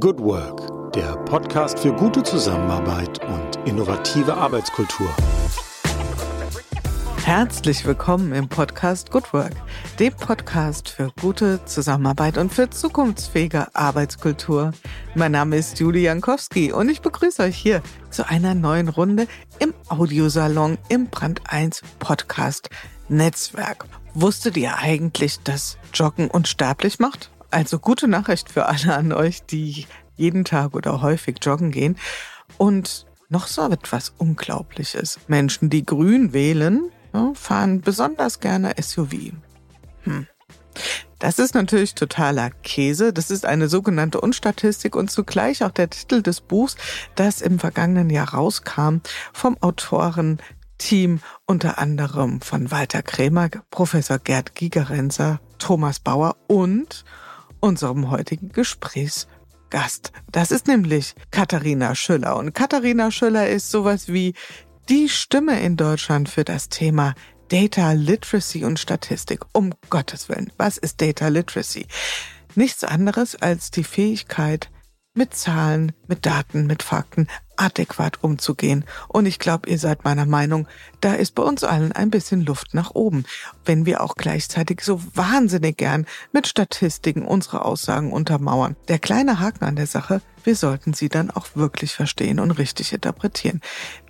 Good Work, der Podcast für gute Zusammenarbeit und innovative Arbeitskultur. Herzlich willkommen im Podcast Good Work, dem Podcast für gute Zusammenarbeit und für zukunftsfähige Arbeitskultur. Mein Name ist Julie Jankowski und ich begrüße euch hier zu einer neuen Runde im Audiosalon im Brand 1 Podcast Netzwerk. Wusstet ihr eigentlich, dass Joggen unsterblich macht? Also gute Nachricht für alle an euch, die jeden Tag oder häufig joggen gehen. Und noch so etwas Unglaubliches. Menschen, die grün wählen, fahren besonders gerne SUV. Hm. Das ist natürlich totaler Käse. Das ist eine sogenannte Unstatistik und zugleich auch der Titel des Buchs, das im vergangenen Jahr rauskam vom Autorenteam unter anderem von Walter Krämer, Professor Gerd Gigerenzer, Thomas Bauer und unserem heutigen Gesprächsgast. Das ist nämlich Katharina Schüller. Und Katharina Schüller ist sowas wie die Stimme in Deutschland für das Thema Data Literacy und Statistik. Um Gottes Willen, was ist Data Literacy? Nichts anderes als die Fähigkeit, mit Zahlen, mit Daten, mit Fakten adäquat umzugehen. Und ich glaube, ihr seid meiner Meinung, da ist bei uns allen ein bisschen Luft nach oben, wenn wir auch gleichzeitig so wahnsinnig gern mit Statistiken unsere Aussagen untermauern. Der kleine Haken an der Sache, wir sollten sie dann auch wirklich verstehen und richtig interpretieren.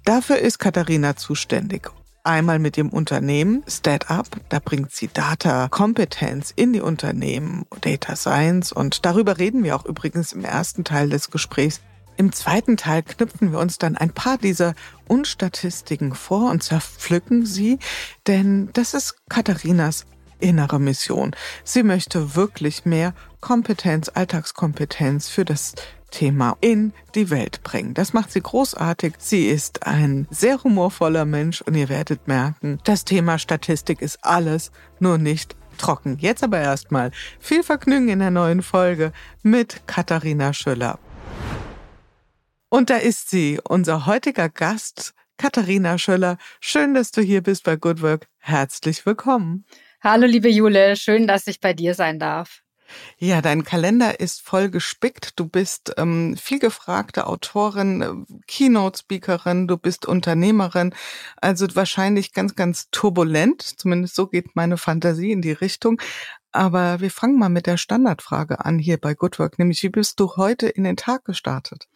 Dafür ist Katharina zuständig. Einmal mit dem Unternehmen StatUp, da bringt sie Data-Kompetenz in die Unternehmen, Data Science und darüber reden wir auch übrigens im ersten Teil des Gesprächs. Im zweiten Teil knüpfen wir uns dann ein paar dieser Unstatistiken vor und zerpflücken sie, denn das ist Katharinas innere Mission. Sie möchte wirklich mehr Kompetenz, Alltagskompetenz für das Thema in die Welt bringen. Das macht sie großartig. Sie ist ein sehr humorvoller Mensch und ihr werdet merken, das Thema Statistik ist alles, nur nicht trocken. Jetzt aber erstmal viel Vergnügen in der neuen Folge mit Katharina Schüller. Und da ist sie, unser heutiger Gast, Katharina Schöller. Schön, dass du hier bist bei Good Work. Herzlich willkommen. Hallo, liebe Jule. Schön, dass ich bei dir sein darf. Ja, dein Kalender ist voll gespickt. Du bist ähm, viel gefragte Autorin, äh, Keynote-Speakerin, du bist Unternehmerin. Also wahrscheinlich ganz, ganz turbulent. Zumindest so geht meine Fantasie in die Richtung. Aber wir fangen mal mit der Standardfrage an hier bei Good Work, nämlich wie bist du heute in den Tag gestartet?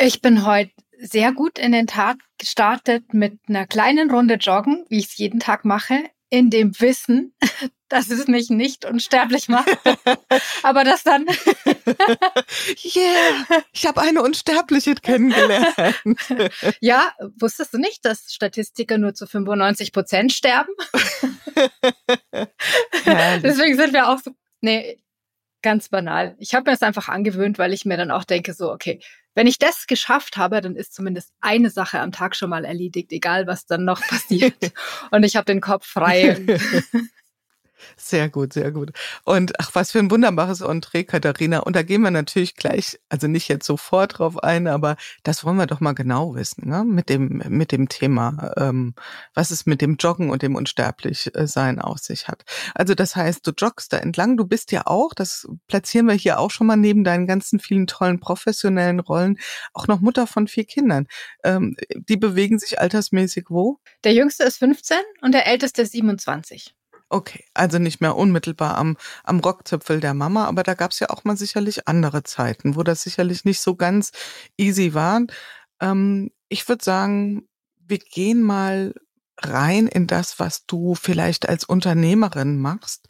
Ich bin heute sehr gut in den Tag gestartet mit einer kleinen Runde Joggen, wie ich es jeden Tag mache in dem Wissen, dass es mich nicht unsterblich macht, aber das dann. yeah, ich habe eine Unsterbliche kennengelernt. ja, wusstest du nicht, dass Statistiker nur zu 95 Prozent sterben? Deswegen sind wir auch so. Nee, ganz banal. Ich habe mir das einfach angewöhnt, weil ich mir dann auch denke, so, okay, wenn ich das geschafft habe, dann ist zumindest eine Sache am Tag schon mal erledigt, egal was dann noch passiert. Und ich habe den Kopf frei. Sehr gut, sehr gut. Und ach, was für ein wunderbares Entree, Katharina. Und da gehen wir natürlich gleich, also nicht jetzt sofort drauf ein, aber das wollen wir doch mal genau wissen, ne? mit dem, mit dem Thema, ähm, was es mit dem Joggen und dem Unsterblichsein auf sich hat. Also das heißt, du joggst da entlang, du bist ja auch, das platzieren wir hier auch schon mal neben deinen ganzen vielen tollen professionellen Rollen, auch noch Mutter von vier Kindern. Ähm, die bewegen sich altersmäßig wo? Der jüngste ist 15 und der älteste ist 27. Okay, also nicht mehr unmittelbar am, am Rockzipfel der Mama, aber da gab es ja auch mal sicherlich andere Zeiten, wo das sicherlich nicht so ganz easy war. Ähm, ich würde sagen, wir gehen mal rein in das, was du vielleicht als Unternehmerin machst.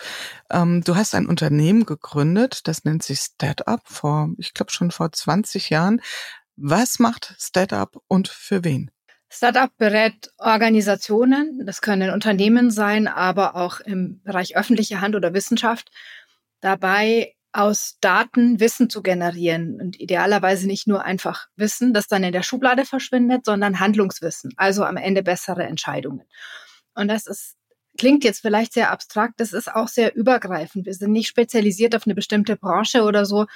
Ähm, du hast ein Unternehmen gegründet, das nennt sich StatUp vor, ich glaube schon vor 20 Jahren. Was macht StatUp und für wen? Startup berät Organisationen, das können Unternehmen sein, aber auch im Bereich öffentliche Hand oder Wissenschaft, dabei aus Daten Wissen zu generieren und idealerweise nicht nur einfach Wissen, das dann in der Schublade verschwindet, sondern Handlungswissen, also am Ende bessere Entscheidungen. Und das ist klingt jetzt vielleicht sehr abstrakt, das ist auch sehr übergreifend. Wir sind nicht spezialisiert auf eine bestimmte Branche oder so,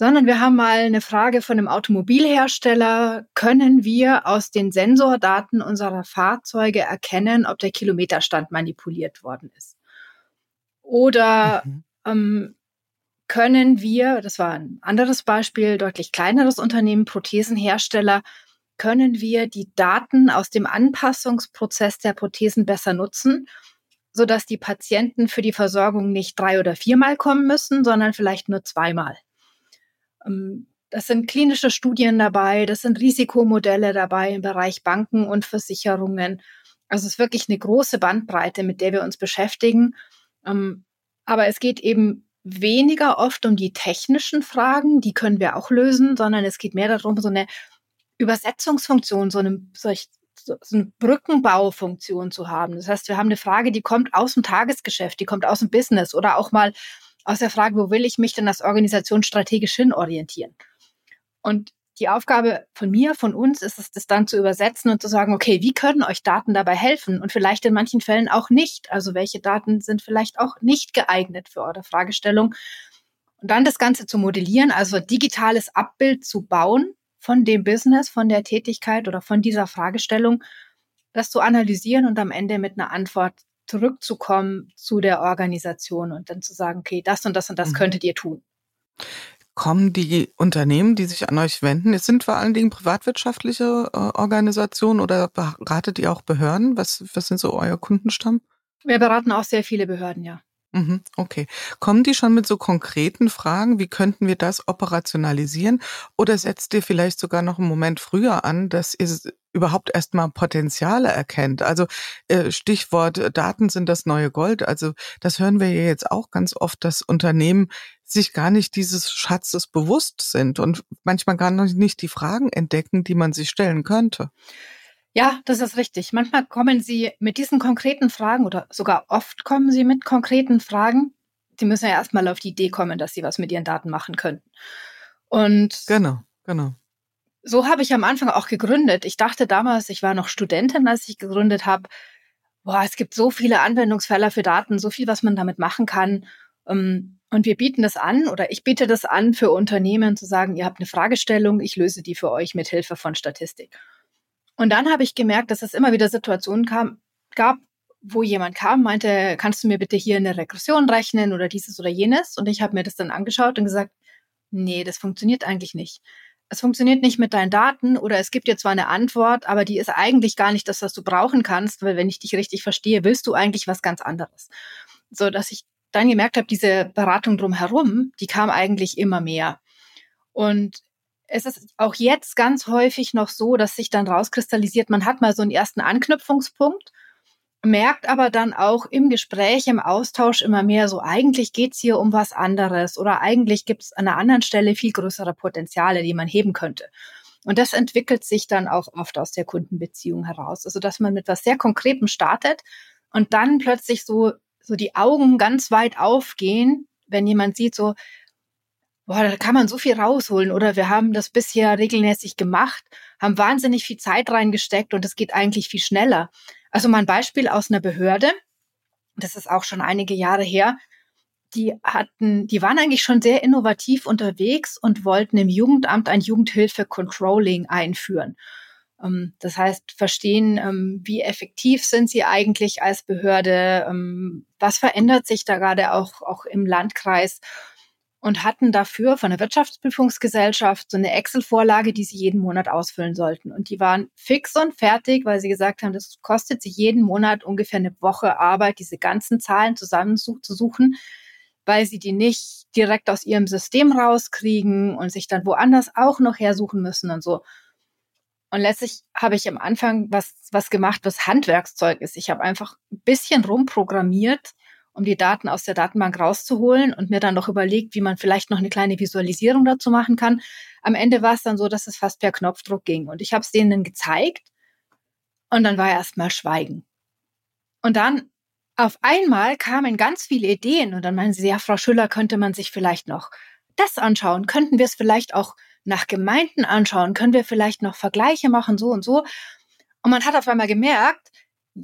sondern wir haben mal eine Frage von einem Automobilhersteller. Können wir aus den Sensordaten unserer Fahrzeuge erkennen, ob der Kilometerstand manipuliert worden ist? Oder mhm. ähm, können wir, das war ein anderes Beispiel, deutlich kleineres Unternehmen, Prothesenhersteller, können wir die Daten aus dem Anpassungsprozess der Prothesen besser nutzen, sodass die Patienten für die Versorgung nicht drei oder viermal kommen müssen, sondern vielleicht nur zweimal. Ähm, das sind klinische Studien dabei, das sind Risikomodelle dabei im Bereich Banken und Versicherungen. Also es ist wirklich eine große Bandbreite, mit der wir uns beschäftigen. Ähm, aber es geht eben weniger oft um die technischen Fragen, die können wir auch lösen, sondern es geht mehr darum, so eine Übersetzungsfunktion, so eine, so eine Brückenbaufunktion zu haben. Das heißt, wir haben eine Frage, die kommt aus dem Tagesgeschäft, die kommt aus dem Business oder auch mal aus der Frage, wo will ich mich denn als Organisation strategisch hinorientieren? Und die Aufgabe von mir, von uns ist es, das dann zu übersetzen und zu sagen, okay, wie können euch Daten dabei helfen? Und vielleicht in manchen Fällen auch nicht. Also welche Daten sind vielleicht auch nicht geeignet für eure Fragestellung? Und dann das Ganze zu modellieren, also digitales Abbild zu bauen von dem Business, von der Tätigkeit oder von dieser Fragestellung, das zu analysieren und am Ende mit einer Antwort zurückzukommen zu der Organisation und dann zu sagen, okay, das und das und das mhm. könntet ihr tun kommen die Unternehmen, die sich an euch wenden, es sind vor allen Dingen privatwirtschaftliche äh, Organisationen oder beratet ihr auch Behörden? Was, was sind so euer Kundenstamm? Wir beraten auch sehr viele Behörden, ja. Mhm, okay. Kommen die schon mit so konkreten Fragen? Wie könnten wir das operationalisieren? Oder setzt ihr vielleicht sogar noch einen Moment früher an, dass ihr überhaupt erstmal Potenziale erkennt? Also äh, Stichwort äh, Daten sind das neue Gold. Also das hören wir ja jetzt auch ganz oft, dass Unternehmen sich gar nicht dieses Schatzes bewusst sind und manchmal gar nicht die Fragen entdecken, die man sich stellen könnte. Ja, das ist richtig. Manchmal kommen sie mit diesen konkreten Fragen oder sogar oft kommen sie mit konkreten Fragen. Sie müssen ja erstmal auf die Idee kommen, dass sie was mit ihren Daten machen könnten. Und genau, genau. So habe ich am Anfang auch gegründet. Ich dachte damals, ich war noch Studentin, als ich gegründet habe. Boah, es gibt so viele Anwendungsfälle für Daten, so viel, was man damit machen kann. Ähm, und wir bieten das an oder ich biete das an für Unternehmen zu sagen, ihr habt eine Fragestellung, ich löse die für euch mit Hilfe von Statistik. Und dann habe ich gemerkt, dass es immer wieder Situationen kam, gab, wo jemand kam, meinte, kannst du mir bitte hier eine Regression rechnen oder dieses oder jenes? Und ich habe mir das dann angeschaut und gesagt, nee, das funktioniert eigentlich nicht. Es funktioniert nicht mit deinen Daten oder es gibt dir zwar eine Antwort, aber die ist eigentlich gar nicht das, was du brauchen kannst, weil wenn ich dich richtig verstehe, willst du eigentlich was ganz anderes. So dass ich dann gemerkt habe, diese Beratung drumherum, die kam eigentlich immer mehr. Und es ist auch jetzt ganz häufig noch so, dass sich dann rauskristallisiert, man hat mal so einen ersten Anknüpfungspunkt, merkt aber dann auch im Gespräch, im Austausch immer mehr so, eigentlich geht's hier um was anderes oder eigentlich gibt's an einer anderen Stelle viel größere Potenziale, die man heben könnte. Und das entwickelt sich dann auch oft aus der Kundenbeziehung heraus. Also, dass man mit was sehr Konkretem startet und dann plötzlich so, so die Augen ganz weit aufgehen, wenn jemand sieht, so, boah, da kann man so viel rausholen oder wir haben das bisher regelmäßig gemacht, haben wahnsinnig viel Zeit reingesteckt und es geht eigentlich viel schneller. Also mal ein Beispiel aus einer Behörde, das ist auch schon einige Jahre her, die hatten, die waren eigentlich schon sehr innovativ unterwegs und wollten im Jugendamt ein Jugendhilfe-Controlling einführen. Ähm, das heißt, verstehen, ähm, wie effektiv sind sie eigentlich als Behörde, ähm, was verändert sich da gerade auch, auch im Landkreis und hatten dafür von der Wirtschaftsprüfungsgesellschaft so eine Excel-Vorlage, die sie jeden Monat ausfüllen sollten. Und die waren fix und fertig, weil sie gesagt haben, das kostet sie jeden Monat ungefähr eine Woche Arbeit, diese ganzen Zahlen zusammenzusuchen, weil sie die nicht direkt aus ihrem System rauskriegen und sich dann woanders auch noch hersuchen müssen und so. Und letztlich habe ich am Anfang was, was gemacht, was Handwerkszeug ist. Ich habe einfach ein bisschen rumprogrammiert, um die Daten aus der Datenbank rauszuholen und mir dann noch überlegt, wie man vielleicht noch eine kleine Visualisierung dazu machen kann. Am Ende war es dann so, dass es fast per Knopfdruck ging. Und ich habe es denen gezeigt und dann war erstmal Schweigen. Und dann auf einmal kamen ganz viele Ideen und dann meinen sie, ja, Frau Schüller, könnte man sich vielleicht noch das anschauen? Könnten wir es vielleicht auch nach Gemeinden anschauen? Können wir vielleicht noch Vergleiche machen, so und so? Und man hat auf einmal gemerkt,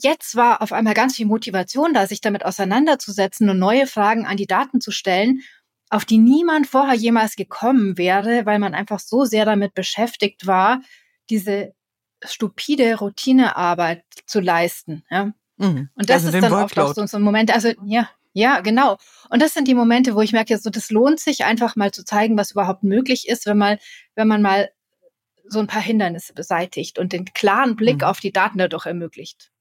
Jetzt war auf einmal ganz viel Motivation da, sich damit auseinanderzusetzen und neue Fragen an die Daten zu stellen, auf die niemand vorher jemals gekommen wäre, weil man einfach so sehr damit beschäftigt war, diese stupide Routinearbeit zu leisten. Ja? Mhm. Und das also ist dann oft auch so, so ein Moment, also ja, Ja, genau. Und das sind die Momente, wo ich merke, so das lohnt sich einfach mal zu zeigen, was überhaupt möglich ist, wenn man, wenn man mal so ein paar Hindernisse beseitigt und den klaren Blick mhm. auf die Daten dadurch ermöglicht.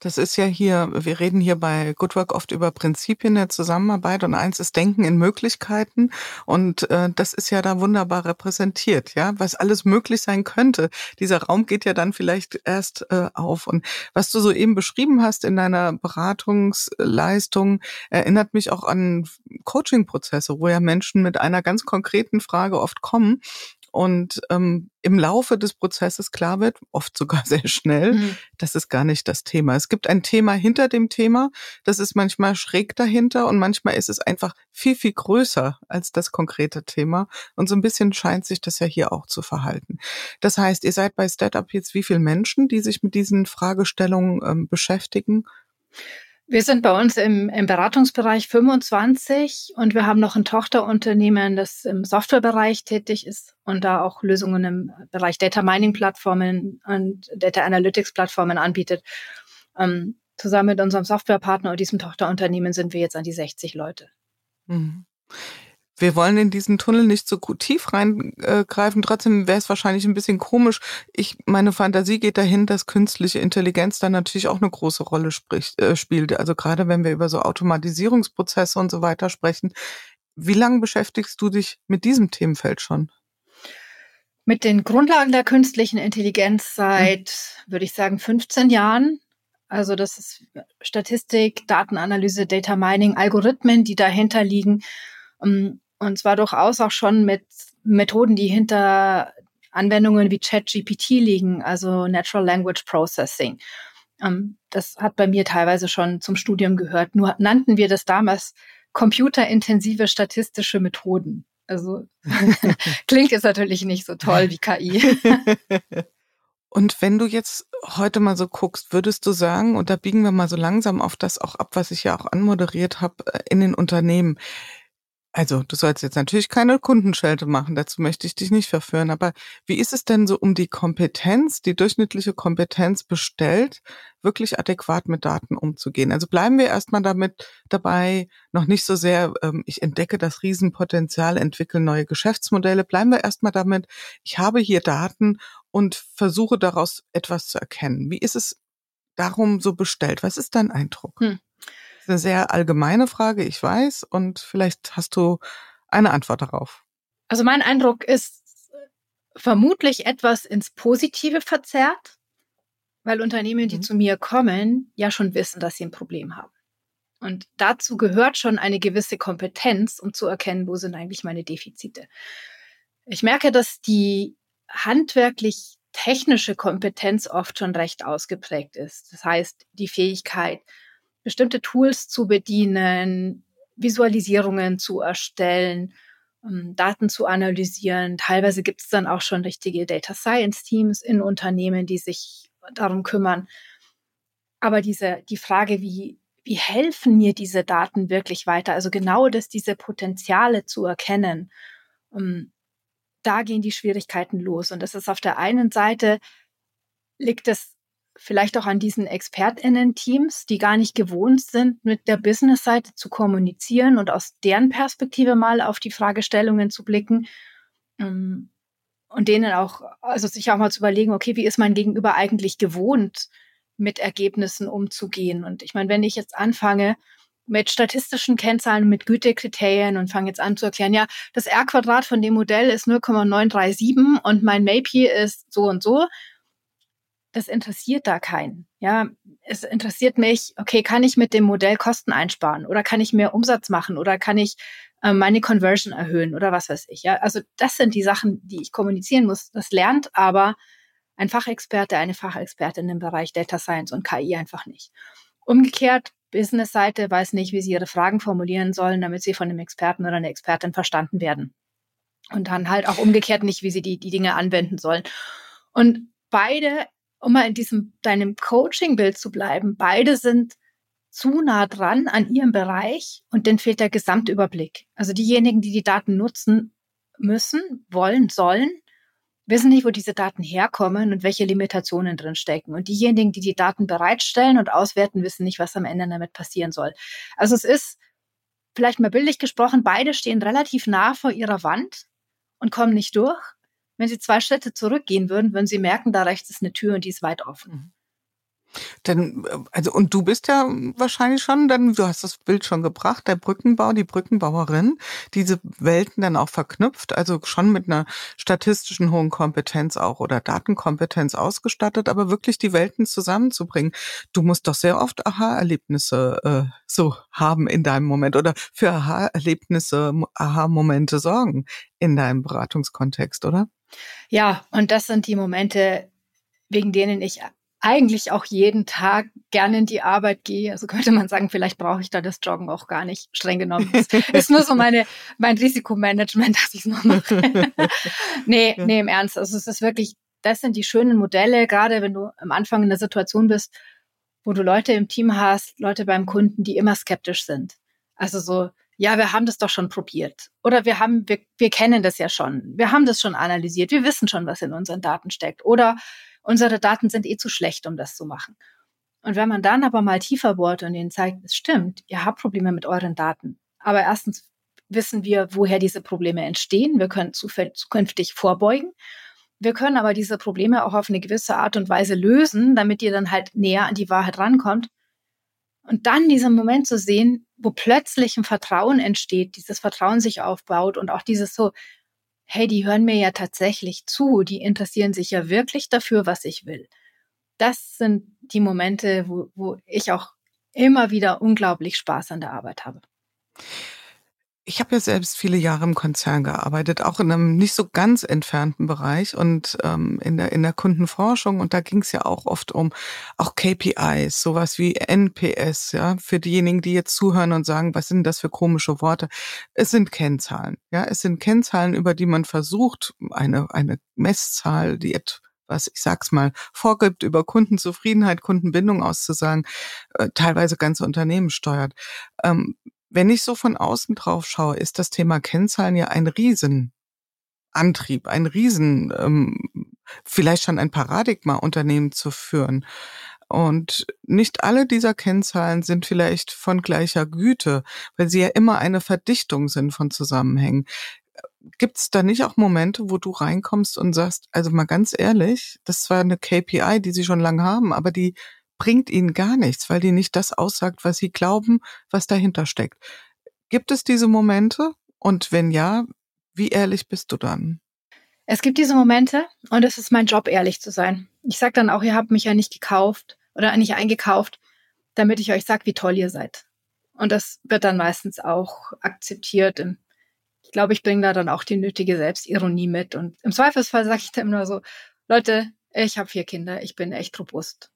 Das ist ja hier, wir reden hier bei Good Work oft über Prinzipien der Zusammenarbeit und eins ist Denken in Möglichkeiten und äh, das ist ja da wunderbar repräsentiert, ja, was alles möglich sein könnte. Dieser Raum geht ja dann vielleicht erst äh, auf und was du so eben beschrieben hast in deiner Beratungsleistung erinnert mich auch an Coaching-Prozesse, wo ja Menschen mit einer ganz konkreten Frage oft kommen und ähm, im Laufe des Prozesses klar wird, oft sogar sehr schnell, mhm. das ist gar nicht das Thema. Es gibt ein Thema hinter dem Thema, das ist manchmal schräg dahinter und manchmal ist es einfach viel, viel größer als das konkrete Thema. Und so ein bisschen scheint sich das ja hier auch zu verhalten. Das heißt, ihr seid bei StatUp jetzt wie viele Menschen, die sich mit diesen Fragestellungen ähm, beschäftigen? Wir sind bei uns im, im Beratungsbereich 25 und wir haben noch ein Tochterunternehmen, das im Softwarebereich tätig ist und da auch Lösungen im Bereich Data Mining Plattformen und Data Analytics Plattformen anbietet. Ähm, zusammen mit unserem Softwarepartner und diesem Tochterunternehmen sind wir jetzt an die 60 Leute. Mhm wir wollen in diesen Tunnel nicht so tief reingreifen. Trotzdem wäre es wahrscheinlich ein bisschen komisch. Ich, meine Fantasie geht dahin, dass künstliche Intelligenz dann natürlich auch eine große Rolle spricht, äh, spielt. Also gerade wenn wir über so Automatisierungsprozesse und so weiter sprechen. Wie lange beschäftigst du dich mit diesem Themenfeld schon? Mit den Grundlagen der künstlichen Intelligenz seit, hm. würde ich sagen, 15 Jahren. Also das ist Statistik, Datenanalyse, Data Mining, Algorithmen, die dahinter liegen. Und zwar durchaus auch schon mit Methoden, die hinter Anwendungen wie ChatGPT liegen, also Natural Language Processing. Ähm, das hat bei mir teilweise schon zum Studium gehört. Nur nannten wir das damals computerintensive statistische Methoden. Also klingt jetzt natürlich nicht so toll wie KI. Und wenn du jetzt heute mal so guckst, würdest du sagen, und da biegen wir mal so langsam auf das auch ab, was ich ja auch anmoderiert habe äh, in den Unternehmen, also, du sollst jetzt natürlich keine Kundenschelte machen, dazu möchte ich dich nicht verführen, aber wie ist es denn so um die Kompetenz, die durchschnittliche Kompetenz bestellt, wirklich adäquat mit Daten umzugehen? Also bleiben wir erstmal damit dabei, noch nicht so sehr, ähm, ich entdecke das Riesenpotenzial, entwickle neue Geschäftsmodelle, bleiben wir erstmal damit, ich habe hier Daten und versuche daraus etwas zu erkennen. Wie ist es darum so bestellt? Was ist dein Eindruck? Hm eine sehr allgemeine Frage, ich weiß, und vielleicht hast du eine Antwort darauf. Also mein Eindruck ist vermutlich etwas ins Positive verzerrt, weil Unternehmen, die mhm. zu mir kommen, ja schon wissen, dass sie ein Problem haben. Und dazu gehört schon eine gewisse Kompetenz, um zu erkennen, wo sind eigentlich meine Defizite. Ich merke, dass die handwerklich technische Kompetenz oft schon recht ausgeprägt ist. Das heißt, die Fähigkeit, bestimmte Tools zu bedienen, Visualisierungen zu erstellen, ähm, Daten zu analysieren. Teilweise gibt es dann auch schon richtige Data Science Teams in Unternehmen, die sich darum kümmern. Aber diese, die Frage, wie, wie helfen mir diese Daten wirklich weiter? Also genau das, diese Potenziale zu erkennen. Ähm, da gehen die Schwierigkeiten los. Und das ist auf der einen Seite liegt es vielleicht auch an diesen ExpertInnen-Teams, die gar nicht gewohnt sind, mit der Business-Seite zu kommunizieren und aus deren Perspektive mal auf die Fragestellungen zu blicken. Ähm, und denen auch, also sich auch mal zu überlegen, okay, wie ist mein Gegenüber eigentlich gewohnt, mit Ergebnissen umzugehen? Und ich meine, wenn ich jetzt anfange, mit statistischen Kennzahlen, mit Gütekriterien und fange jetzt an zu erklären, ja, das R-Quadrat von dem Modell ist 0,937 und mein MAPI ist so und so, das interessiert da keinen. Ja, es interessiert mich, okay, kann ich mit dem Modell Kosten einsparen oder kann ich mehr Umsatz machen oder kann ich äh, meine Conversion erhöhen oder was weiß ich. Ja, also das sind die Sachen, die ich kommunizieren muss. Das lernt aber ein Fachexperte, eine Fachexpertin im Bereich Data Science und KI einfach nicht. Umgekehrt, Business-Seite weiß nicht, wie sie ihre Fragen formulieren sollen, damit sie von einem Experten oder einer Expertin verstanden werden. Und dann halt auch umgekehrt nicht, wie sie die, die Dinge anwenden sollen. Und beide um mal in diesem deinem Coaching-Bild zu bleiben, beide sind zu nah dran an ihrem Bereich und denen fehlt der Gesamtüberblick. Also diejenigen, die die Daten nutzen müssen, wollen, sollen, wissen nicht, wo diese Daten herkommen und welche Limitationen drin stecken. Und diejenigen, die die Daten bereitstellen und auswerten, wissen nicht, was am Ende damit passieren soll. Also es ist vielleicht mal bildlich gesprochen, beide stehen relativ nah vor ihrer Wand und kommen nicht durch. Wenn sie zwei Schritte zurückgehen würden, würden sie merken, da rechts ist eine Tür und die ist weit offen. Denn, also, und du bist ja wahrscheinlich schon, dann, du hast das Bild schon gebracht, der Brückenbau, die Brückenbauerin, diese Welten dann auch verknüpft, also schon mit einer statistischen hohen Kompetenz auch oder Datenkompetenz ausgestattet, aber wirklich die Welten zusammenzubringen. Du musst doch sehr oft Aha-Erlebnisse äh, so haben in deinem Moment oder für Aha-Erlebnisse, Aha-Momente sorgen in deinem Beratungskontext, oder? Ja, und das sind die Momente, wegen denen ich eigentlich auch jeden Tag gerne in die Arbeit gehe. Also könnte man sagen, vielleicht brauche ich da das Joggen auch gar nicht, streng genommen. Das ist nur so meine, mein Risikomanagement, dass ich es noch mache. nee, nee, im Ernst. Also es ist wirklich, das sind die schönen Modelle, gerade wenn du am Anfang in der Situation bist, wo du Leute im Team hast, Leute beim Kunden, die immer skeptisch sind. Also so, ja, wir haben das doch schon probiert. Oder wir haben, wir, wir kennen das ja schon. Wir haben das schon analysiert. Wir wissen schon, was in unseren Daten steckt. Oder unsere Daten sind eh zu schlecht, um das zu machen. Und wenn man dann aber mal tiefer bohrt und ihnen zeigt, es stimmt, ihr habt Probleme mit euren Daten. Aber erstens wissen wir, woher diese Probleme entstehen. Wir können zukünftig vorbeugen. Wir können aber diese Probleme auch auf eine gewisse Art und Weise lösen, damit ihr dann halt näher an die Wahrheit rankommt. Und dann diesen Moment zu sehen, wo plötzlich ein Vertrauen entsteht, dieses Vertrauen sich aufbaut und auch dieses so, hey, die hören mir ja tatsächlich zu, die interessieren sich ja wirklich dafür, was ich will. Das sind die Momente, wo, wo ich auch immer wieder unglaublich Spaß an der Arbeit habe. Ich habe ja selbst viele Jahre im Konzern gearbeitet, auch in einem nicht so ganz entfernten Bereich und ähm, in, der, in der Kundenforschung. Und da ging es ja auch oft um auch KPIs, sowas wie NPS, ja, für diejenigen, die jetzt zuhören und sagen, was sind das für komische Worte? Es sind Kennzahlen, ja, es sind Kennzahlen, über die man versucht, eine, eine Messzahl, die was ich sag's mal, vorgibt, über Kundenzufriedenheit, Kundenbindung auszusagen, äh, teilweise ganze Unternehmen steuert. Ähm, wenn ich so von außen drauf schaue, ist das Thema Kennzahlen ja ein Riesenantrieb, ein Riesen, ähm, vielleicht schon ein Paradigma, Unternehmen zu führen. Und nicht alle dieser Kennzahlen sind vielleicht von gleicher Güte, weil sie ja immer eine Verdichtung sind von Zusammenhängen. Gibt es da nicht auch Momente, wo du reinkommst und sagst, also mal ganz ehrlich, das zwar eine KPI, die sie schon lange haben, aber die bringt ihnen gar nichts, weil die nicht das aussagt, was sie glauben, was dahinter steckt. Gibt es diese Momente? Und wenn ja, wie ehrlich bist du dann? Es gibt diese Momente und es ist mein Job, ehrlich zu sein. Ich sage dann auch, ihr habt mich ja nicht gekauft oder nicht eingekauft, damit ich euch sage, wie toll ihr seid. Und das wird dann meistens auch akzeptiert. Ich glaube, ich bringe da dann auch die nötige Selbstironie mit. Und im Zweifelsfall sage ich dann immer so, Leute, ich habe vier Kinder, ich bin echt robust.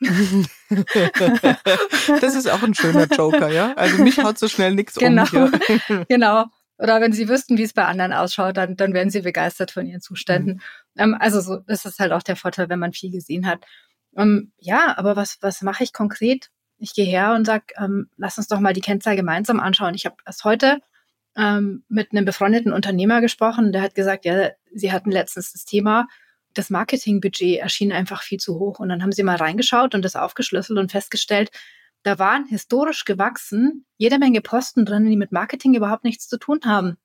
Das ist auch ein schöner Joker, ja? Also mich haut so schnell nichts genau, um. Hier. Genau. Oder wenn Sie wüssten, wie es bei anderen ausschaut, dann, dann wären Sie begeistert von Ihren Zuständen. Mhm. Ähm, also so, das ist halt auch der Vorteil, wenn man viel gesehen hat. Ähm, ja, aber was, was mache ich konkret? Ich gehe her und sage, ähm, lass uns doch mal die Kennzahl gemeinsam anschauen. Ich habe erst heute ähm, mit einem befreundeten Unternehmer gesprochen, der hat gesagt, ja, sie hatten letztens das Thema, das Marketingbudget erschien einfach viel zu hoch. Und dann haben sie mal reingeschaut und das aufgeschlüsselt und festgestellt, da waren historisch gewachsen jede Menge Posten drin, die mit Marketing überhaupt nichts zu tun haben.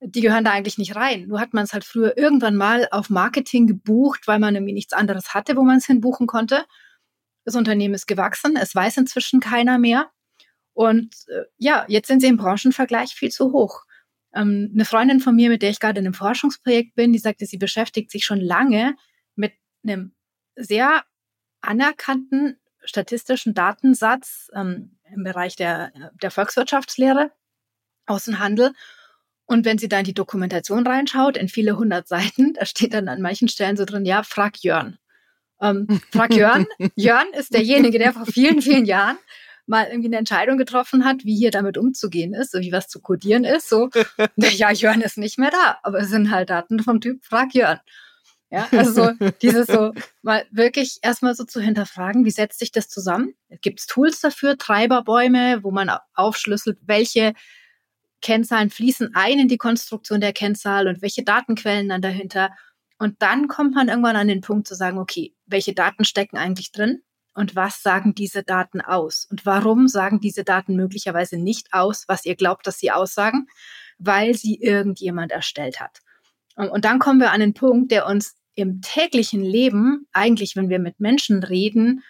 Die gehören da eigentlich nicht rein. Nur hat man es halt früher irgendwann mal auf Marketing gebucht, weil man irgendwie nichts anderes hatte, wo man es hinbuchen konnte. Das Unternehmen ist gewachsen, es weiß inzwischen keiner mehr. Und äh, ja, jetzt sind sie im Branchenvergleich viel zu hoch. Ähm, eine Freundin von mir, mit der ich gerade in einem Forschungsprojekt bin, die sagte, sie beschäftigt sich schon lange mit einem sehr anerkannten statistischen Datensatz ähm, im Bereich der, der Volkswirtschaftslehre, Außenhandel. Und wenn sie da in die Dokumentation reinschaut, in viele hundert Seiten, da steht dann an manchen Stellen so drin, ja, frag Jörn. Ähm, frag Jörn. Jörn ist derjenige, der vor vielen, vielen Jahren mal irgendwie eine Entscheidung getroffen hat, wie hier damit umzugehen ist, so wie was zu codieren ist. So, ja, Jörn ist nicht mehr da, aber es sind halt Daten vom Typ, frag Jörn. Ja, also so dieses so mal wirklich erstmal so zu hinterfragen, wie setzt sich das zusammen? Gibt es Tools dafür, Treiberbäume, wo man aufschlüsselt, welche Kennzahlen fließen ein in die Konstruktion der Kennzahl und welche Datenquellen dann dahinter? Und dann kommt man irgendwann an den Punkt zu sagen, okay, welche Daten stecken eigentlich drin? Und was sagen diese Daten aus? Und warum sagen diese Daten möglicherweise nicht aus, was ihr glaubt, dass sie aussagen? Weil sie irgendjemand erstellt hat. Und dann kommen wir an den Punkt, der uns im täglichen Leben, eigentlich, wenn wir mit Menschen reden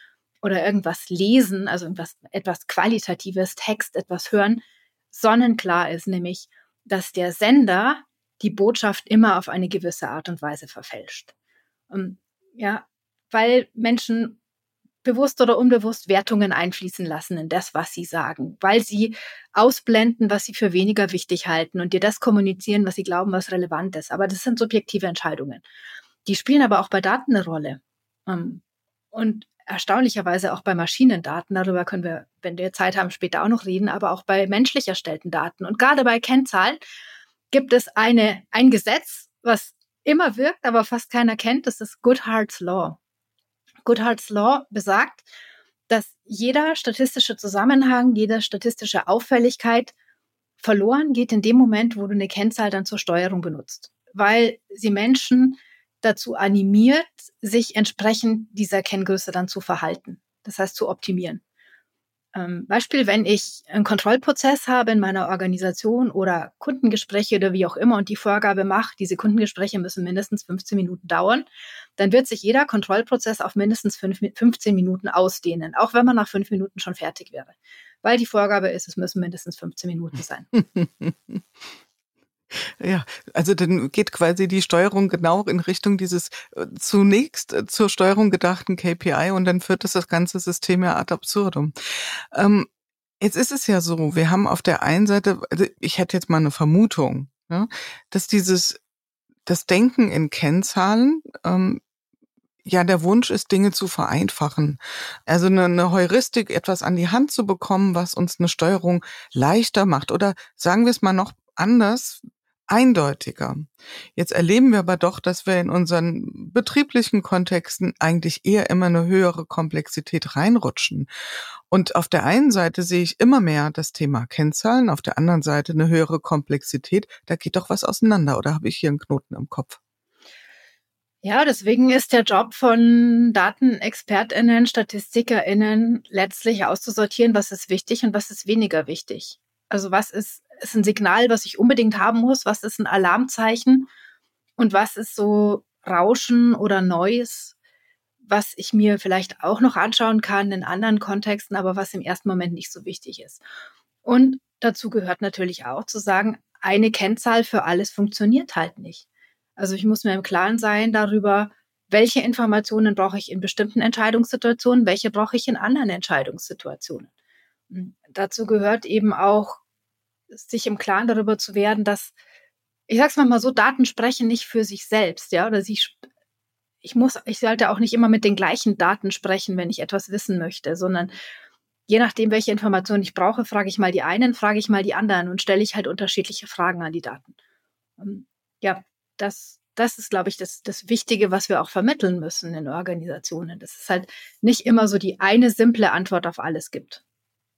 oder irgendwas lesen, also irgendwas, etwas Qualitatives, Text, etwas hören, sonnenklar ist, nämlich, dass der Sender die Botschaft immer auf eine gewisse Art und Weise verfälscht. ja, weil Menschen bewusst oder unbewusst Wertungen einfließen lassen in das, was sie sagen, weil sie ausblenden, was sie für weniger wichtig halten und dir das kommunizieren, was sie glauben, was relevant ist. Aber das sind subjektive Entscheidungen. Die spielen aber auch bei Daten eine Rolle. Ähm, und erstaunlicherweise auch bei Maschinendaten, darüber können wir, wenn wir Zeit haben, später auch noch reden, aber auch bei menschlich erstellten Daten. Und gerade bei Kennzahlen gibt es eine, ein Gesetz, was immer wirkt, aber fast keiner kennt. Das ist Goodhart's Law. Goodhart's Law besagt, dass jeder statistische Zusammenhang, jede statistische Auffälligkeit verloren geht in dem Moment, wo du eine Kennzahl dann zur Steuerung benutzt, weil sie Menschen dazu animiert, sich entsprechend dieser Kenngröße dann zu verhalten. Das heißt, zu optimieren. Ähm, Beispiel, wenn ich einen Kontrollprozess habe in meiner Organisation oder Kundengespräche oder wie auch immer und die Vorgabe macht, diese Kundengespräche müssen mindestens 15 Minuten dauern, dann wird sich jeder Kontrollprozess auf mindestens 15 Minuten ausdehnen, auch wenn man nach fünf Minuten schon fertig wäre. Weil die Vorgabe ist, es müssen mindestens 15 Minuten sein. Ja, also dann geht quasi die Steuerung genau in Richtung dieses äh, zunächst äh, zur Steuerung gedachten KPI und dann führt das das ganze System ja ad absurdum. Ähm, jetzt ist es ja so, wir haben auf der einen Seite, also ich hätte jetzt mal eine Vermutung, ja, dass dieses das Denken in Kennzahlen ähm, ja der Wunsch ist, Dinge zu vereinfachen. Also eine, eine Heuristik, etwas an die Hand zu bekommen, was uns eine Steuerung leichter macht. Oder sagen wir es mal noch anders, eindeutiger. Jetzt erleben wir aber doch, dass wir in unseren betrieblichen Kontexten eigentlich eher immer eine höhere Komplexität reinrutschen. Und auf der einen Seite sehe ich immer mehr das Thema Kennzahlen, auf der anderen Seite eine höhere Komplexität. Da geht doch was auseinander, oder habe ich hier einen Knoten im Kopf? Ja, deswegen ist der Job von Datenexpertinnen, Statistikerinnen letztlich auszusortieren, was ist wichtig und was ist weniger wichtig. Also was ist ist ein Signal, was ich unbedingt haben muss? Was ist ein Alarmzeichen? Und was ist so Rauschen oder Neues, was ich mir vielleicht auch noch anschauen kann in anderen Kontexten, aber was im ersten Moment nicht so wichtig ist? Und dazu gehört natürlich auch zu sagen, eine Kennzahl für alles funktioniert halt nicht. Also ich muss mir im Klaren sein darüber, welche Informationen brauche ich in bestimmten Entscheidungssituationen, welche brauche ich in anderen Entscheidungssituationen. Dazu gehört eben auch sich im Klaren darüber zu werden, dass, ich sag's mal so, Daten sprechen nicht für sich selbst, ja, oder sie, ich muss, ich sollte auch nicht immer mit den gleichen Daten sprechen, wenn ich etwas wissen möchte, sondern je nachdem, welche Informationen ich brauche, frage ich mal die einen, frage ich mal die anderen und stelle ich halt unterschiedliche Fragen an die Daten. Ähm, ja, das, das ist, glaube ich, das, das Wichtige, was wir auch vermitteln müssen in Organisationen. Dass es halt nicht immer so die eine simple Antwort auf alles gibt.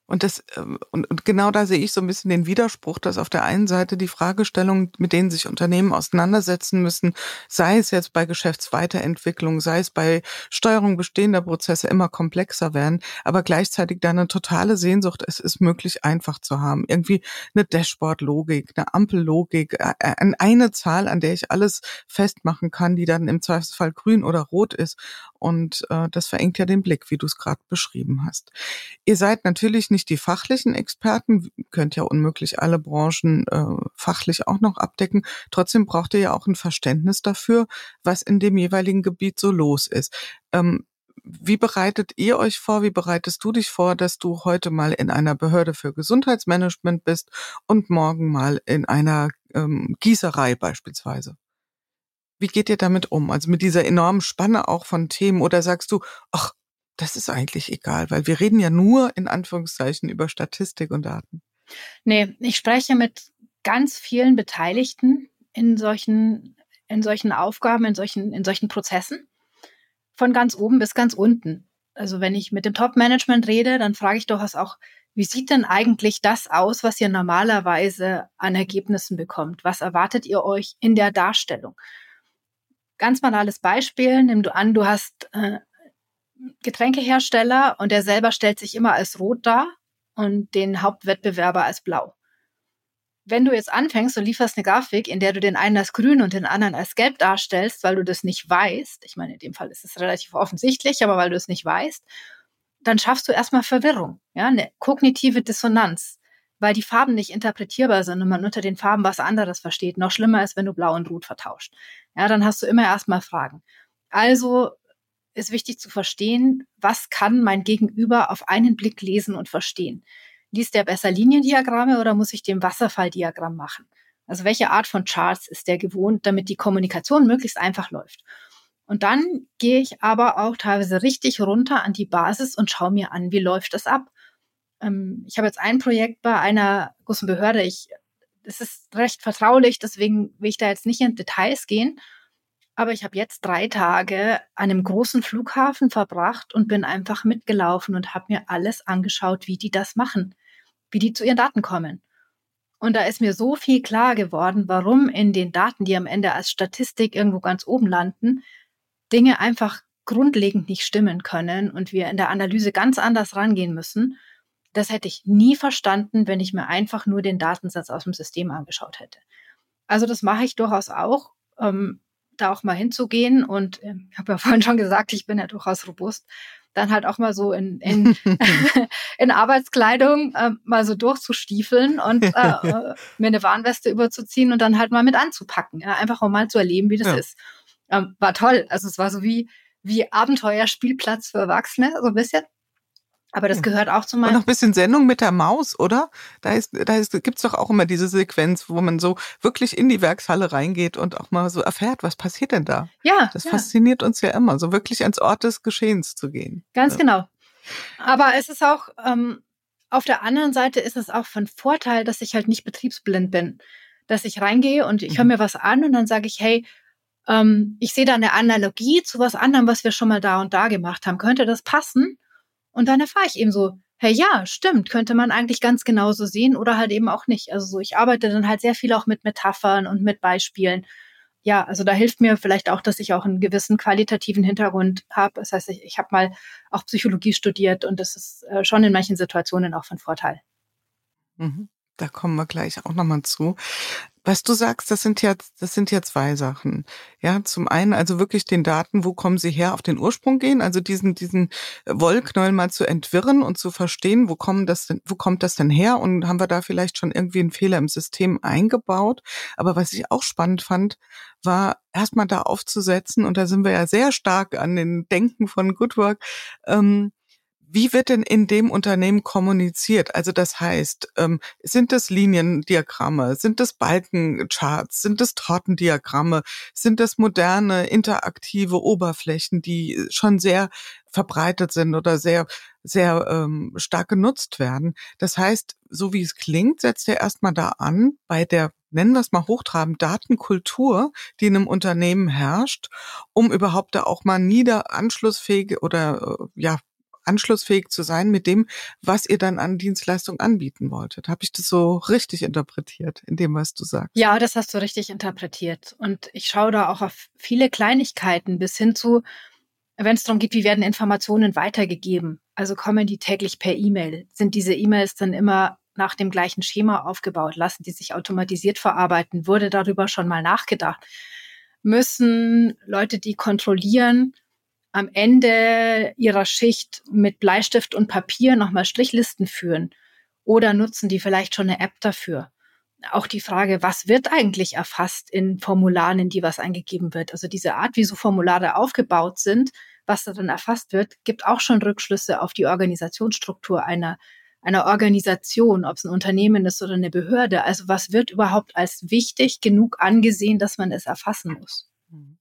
Und das ähm, und, und genau da sehe ich so ein bisschen den Widerspruch, dass auf der einen Seite die Fragestellungen, mit denen sich Unternehmen auseinandersetzen müssen, sei es jetzt bei Geschäftsweiterentwicklung, sei es bei Steuerung bestehender Prozesse immer komplexer werden, aber gleichzeitig da eine totale Sehnsucht, es ist möglich einfach zu haben. Irgendwie eine Dashboard-Logik, eine Ampellogik, äh, äh, eine Zahl, an der ich alles festmachen kann, die dann im Zweifelsfall grün oder rot ist. Und äh, das verengt ja den Blick, wie du es gerade beschrieben hast. Ihr seid natürlich nicht die fachlichen Experten, könnt ja unmöglich alle Branchen äh, fachlich auch noch abdecken. Trotzdem braucht ihr ja auch ein Verständnis dafür, was in dem jeweiligen Gebiet so los ist. Ähm, wie bereitet ihr euch vor, wie bereitest du dich vor, dass du heute mal in einer Behörde für Gesundheitsmanagement bist und morgen mal in einer ähm, Gießerei beispielsweise? Wie geht ihr damit um? Also mit dieser enormen Spanne auch von Themen oder sagst du, ach, das ist eigentlich egal, weil wir reden ja nur in Anführungszeichen über Statistik und Daten. Nee, ich spreche mit ganz vielen Beteiligten in solchen, in solchen Aufgaben, in solchen, in solchen Prozessen. Von ganz oben bis ganz unten. Also wenn ich mit dem Top-Management rede, dann frage ich durchaus auch, wie sieht denn eigentlich das aus, was ihr normalerweise an Ergebnissen bekommt? Was erwartet ihr euch in der Darstellung? Ganz banales Beispiel, nimm du an, du hast äh, Getränkehersteller und der selber stellt sich immer als rot dar und den Hauptwettbewerber als blau. Wenn du jetzt anfängst und lieferst eine Grafik, in der du den einen als grün und den anderen als gelb darstellst, weil du das nicht weißt, ich meine, in dem Fall ist es relativ offensichtlich, aber weil du es nicht weißt, dann schaffst du erstmal Verwirrung, ja, eine kognitive Dissonanz, weil die Farben nicht interpretierbar sind und man unter den Farben was anderes versteht. Noch schlimmer ist, wenn du blau und rot vertauscht. Ja, dann hast du immer erstmal Fragen. Also ist wichtig zu verstehen, was kann mein Gegenüber auf einen Blick lesen und verstehen. Liest der besser Liniendiagramme oder muss ich dem Wasserfalldiagramm machen? Also welche Art von Charts ist der gewohnt, damit die Kommunikation möglichst einfach läuft? Und dann gehe ich aber auch teilweise richtig runter an die Basis und schaue mir an, wie läuft das ab. Ähm, ich habe jetzt ein Projekt bei einer großen Behörde. Ich, es ist recht vertraulich, deswegen will ich da jetzt nicht in Details gehen. Aber ich habe jetzt drei Tage an einem großen Flughafen verbracht und bin einfach mitgelaufen und habe mir alles angeschaut, wie die das machen, wie die zu ihren Daten kommen. Und da ist mir so viel klar geworden, warum in den Daten, die am Ende als Statistik irgendwo ganz oben landen, Dinge einfach grundlegend nicht stimmen können und wir in der Analyse ganz anders rangehen müssen. Das hätte ich nie verstanden, wenn ich mir einfach nur den Datensatz aus dem System angeschaut hätte. Also das mache ich durchaus auch. Ähm, da auch mal hinzugehen. Und äh, ich habe ja vorhin schon gesagt, ich bin ja durchaus robust. Dann halt auch mal so in, in, in Arbeitskleidung äh, mal so durchzustiefeln und äh, äh, mir eine Warnweste überzuziehen und dann halt mal mit anzupacken. Ja? Einfach um mal zu erleben, wie das ja. ist. Ähm, war toll. Also es war so wie, wie Abenteuerspielplatz für Erwachsene, so ein bisschen. Aber das gehört auch zu meinem. Und noch ein bisschen Sendung mit der Maus, oder? Da ist, da ist, gibt's doch auch immer diese Sequenz, wo man so wirklich in die Werkshalle reingeht und auch mal so erfährt, was passiert denn da? Ja. Das ja. fasziniert uns ja immer, so wirklich ans Ort des Geschehens zu gehen. Ganz ja. genau. Aber es ist auch, ähm, auf der anderen Seite ist es auch von Vorteil, dass ich halt nicht betriebsblind bin. Dass ich reingehe und ich höre mhm. mir was an und dann sage ich, hey, ähm, ich sehe da eine Analogie zu was anderem, was wir schon mal da und da gemacht haben. Könnte das passen? Und dann erfahre ich eben so, hey, ja, stimmt, könnte man eigentlich ganz genauso sehen oder halt eben auch nicht. Also so, ich arbeite dann halt sehr viel auch mit Metaphern und mit Beispielen. Ja, also da hilft mir vielleicht auch, dass ich auch einen gewissen qualitativen Hintergrund habe. Das heißt, ich, ich habe mal auch Psychologie studiert und das ist äh, schon in manchen Situationen auch von Vorteil. Mhm. Da kommen wir gleich auch nochmal zu. Was du sagst, das sind ja, das sind ja zwei Sachen. Ja, zum einen also wirklich den Daten, wo kommen sie her, auf den Ursprung gehen, also diesen, diesen Wollknäuel mal zu entwirren und zu verstehen, wo kommen das denn, wo kommt das denn her und haben wir da vielleicht schon irgendwie einen Fehler im System eingebaut? Aber was ich auch spannend fand, war erstmal da aufzusetzen und da sind wir ja sehr stark an den Denken von Good Work, ähm, wie wird denn in dem Unternehmen kommuniziert? Also das heißt, ähm, sind es Liniendiagramme, sind es Balkencharts, sind es Tortendiagramme, sind es moderne interaktive Oberflächen, die schon sehr verbreitet sind oder sehr sehr ähm, stark genutzt werden. Das heißt, so wie es klingt, setzt er erstmal da an bei der nennen wir es mal hochtrabend, Datenkultur, die in einem Unternehmen herrscht, um überhaupt da auch mal nieder anschlussfähige oder äh, ja anschlussfähig zu sein mit dem, was ihr dann an Dienstleistung anbieten wolltet. Habe ich das so richtig interpretiert in dem, was du sagst? Ja, das hast du richtig interpretiert. Und ich schaue da auch auf viele Kleinigkeiten bis hin zu, wenn es darum geht, wie werden Informationen weitergegeben? Also kommen die täglich per E-Mail? Sind diese E-Mails dann immer nach dem gleichen Schema aufgebaut? Lassen die sich automatisiert verarbeiten? Wurde darüber schon mal nachgedacht? Müssen Leute, die kontrollieren, am Ende ihrer Schicht mit Bleistift und Papier nochmal Strichlisten führen? Oder nutzen die vielleicht schon eine App dafür? Auch die Frage, was wird eigentlich erfasst in Formularen, in die was eingegeben wird? Also diese Art, wie so Formulare aufgebaut sind, was da dann erfasst wird, gibt auch schon Rückschlüsse auf die Organisationsstruktur einer, einer Organisation, ob es ein Unternehmen ist oder eine Behörde. Also was wird überhaupt als wichtig genug angesehen, dass man es erfassen muss? Mhm.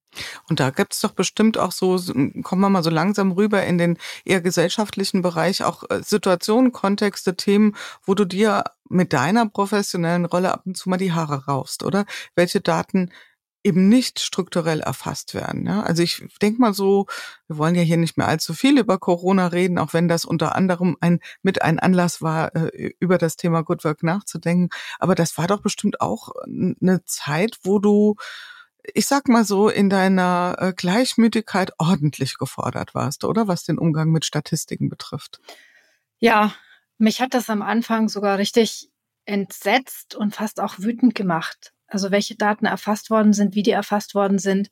Und da gibt's doch bestimmt auch so, kommen wir mal so langsam rüber in den eher gesellschaftlichen Bereich, auch äh, Situationen, Kontexte, Themen, wo du dir mit deiner professionellen Rolle ab und zu mal die Haare raufst, oder? Welche Daten eben nicht strukturell erfasst werden. Ja? Also ich denke mal so, wir wollen ja hier nicht mehr allzu viel über Corona reden, auch wenn das unter anderem ein mit ein Anlass war, äh, über das Thema Good Work nachzudenken. Aber das war doch bestimmt auch eine Zeit, wo du ich sag mal so, in deiner äh, Gleichmütigkeit ordentlich gefordert warst, oder was den Umgang mit Statistiken betrifft. Ja, mich hat das am Anfang sogar richtig entsetzt und fast auch wütend gemacht. Also welche Daten erfasst worden sind, wie die erfasst worden sind,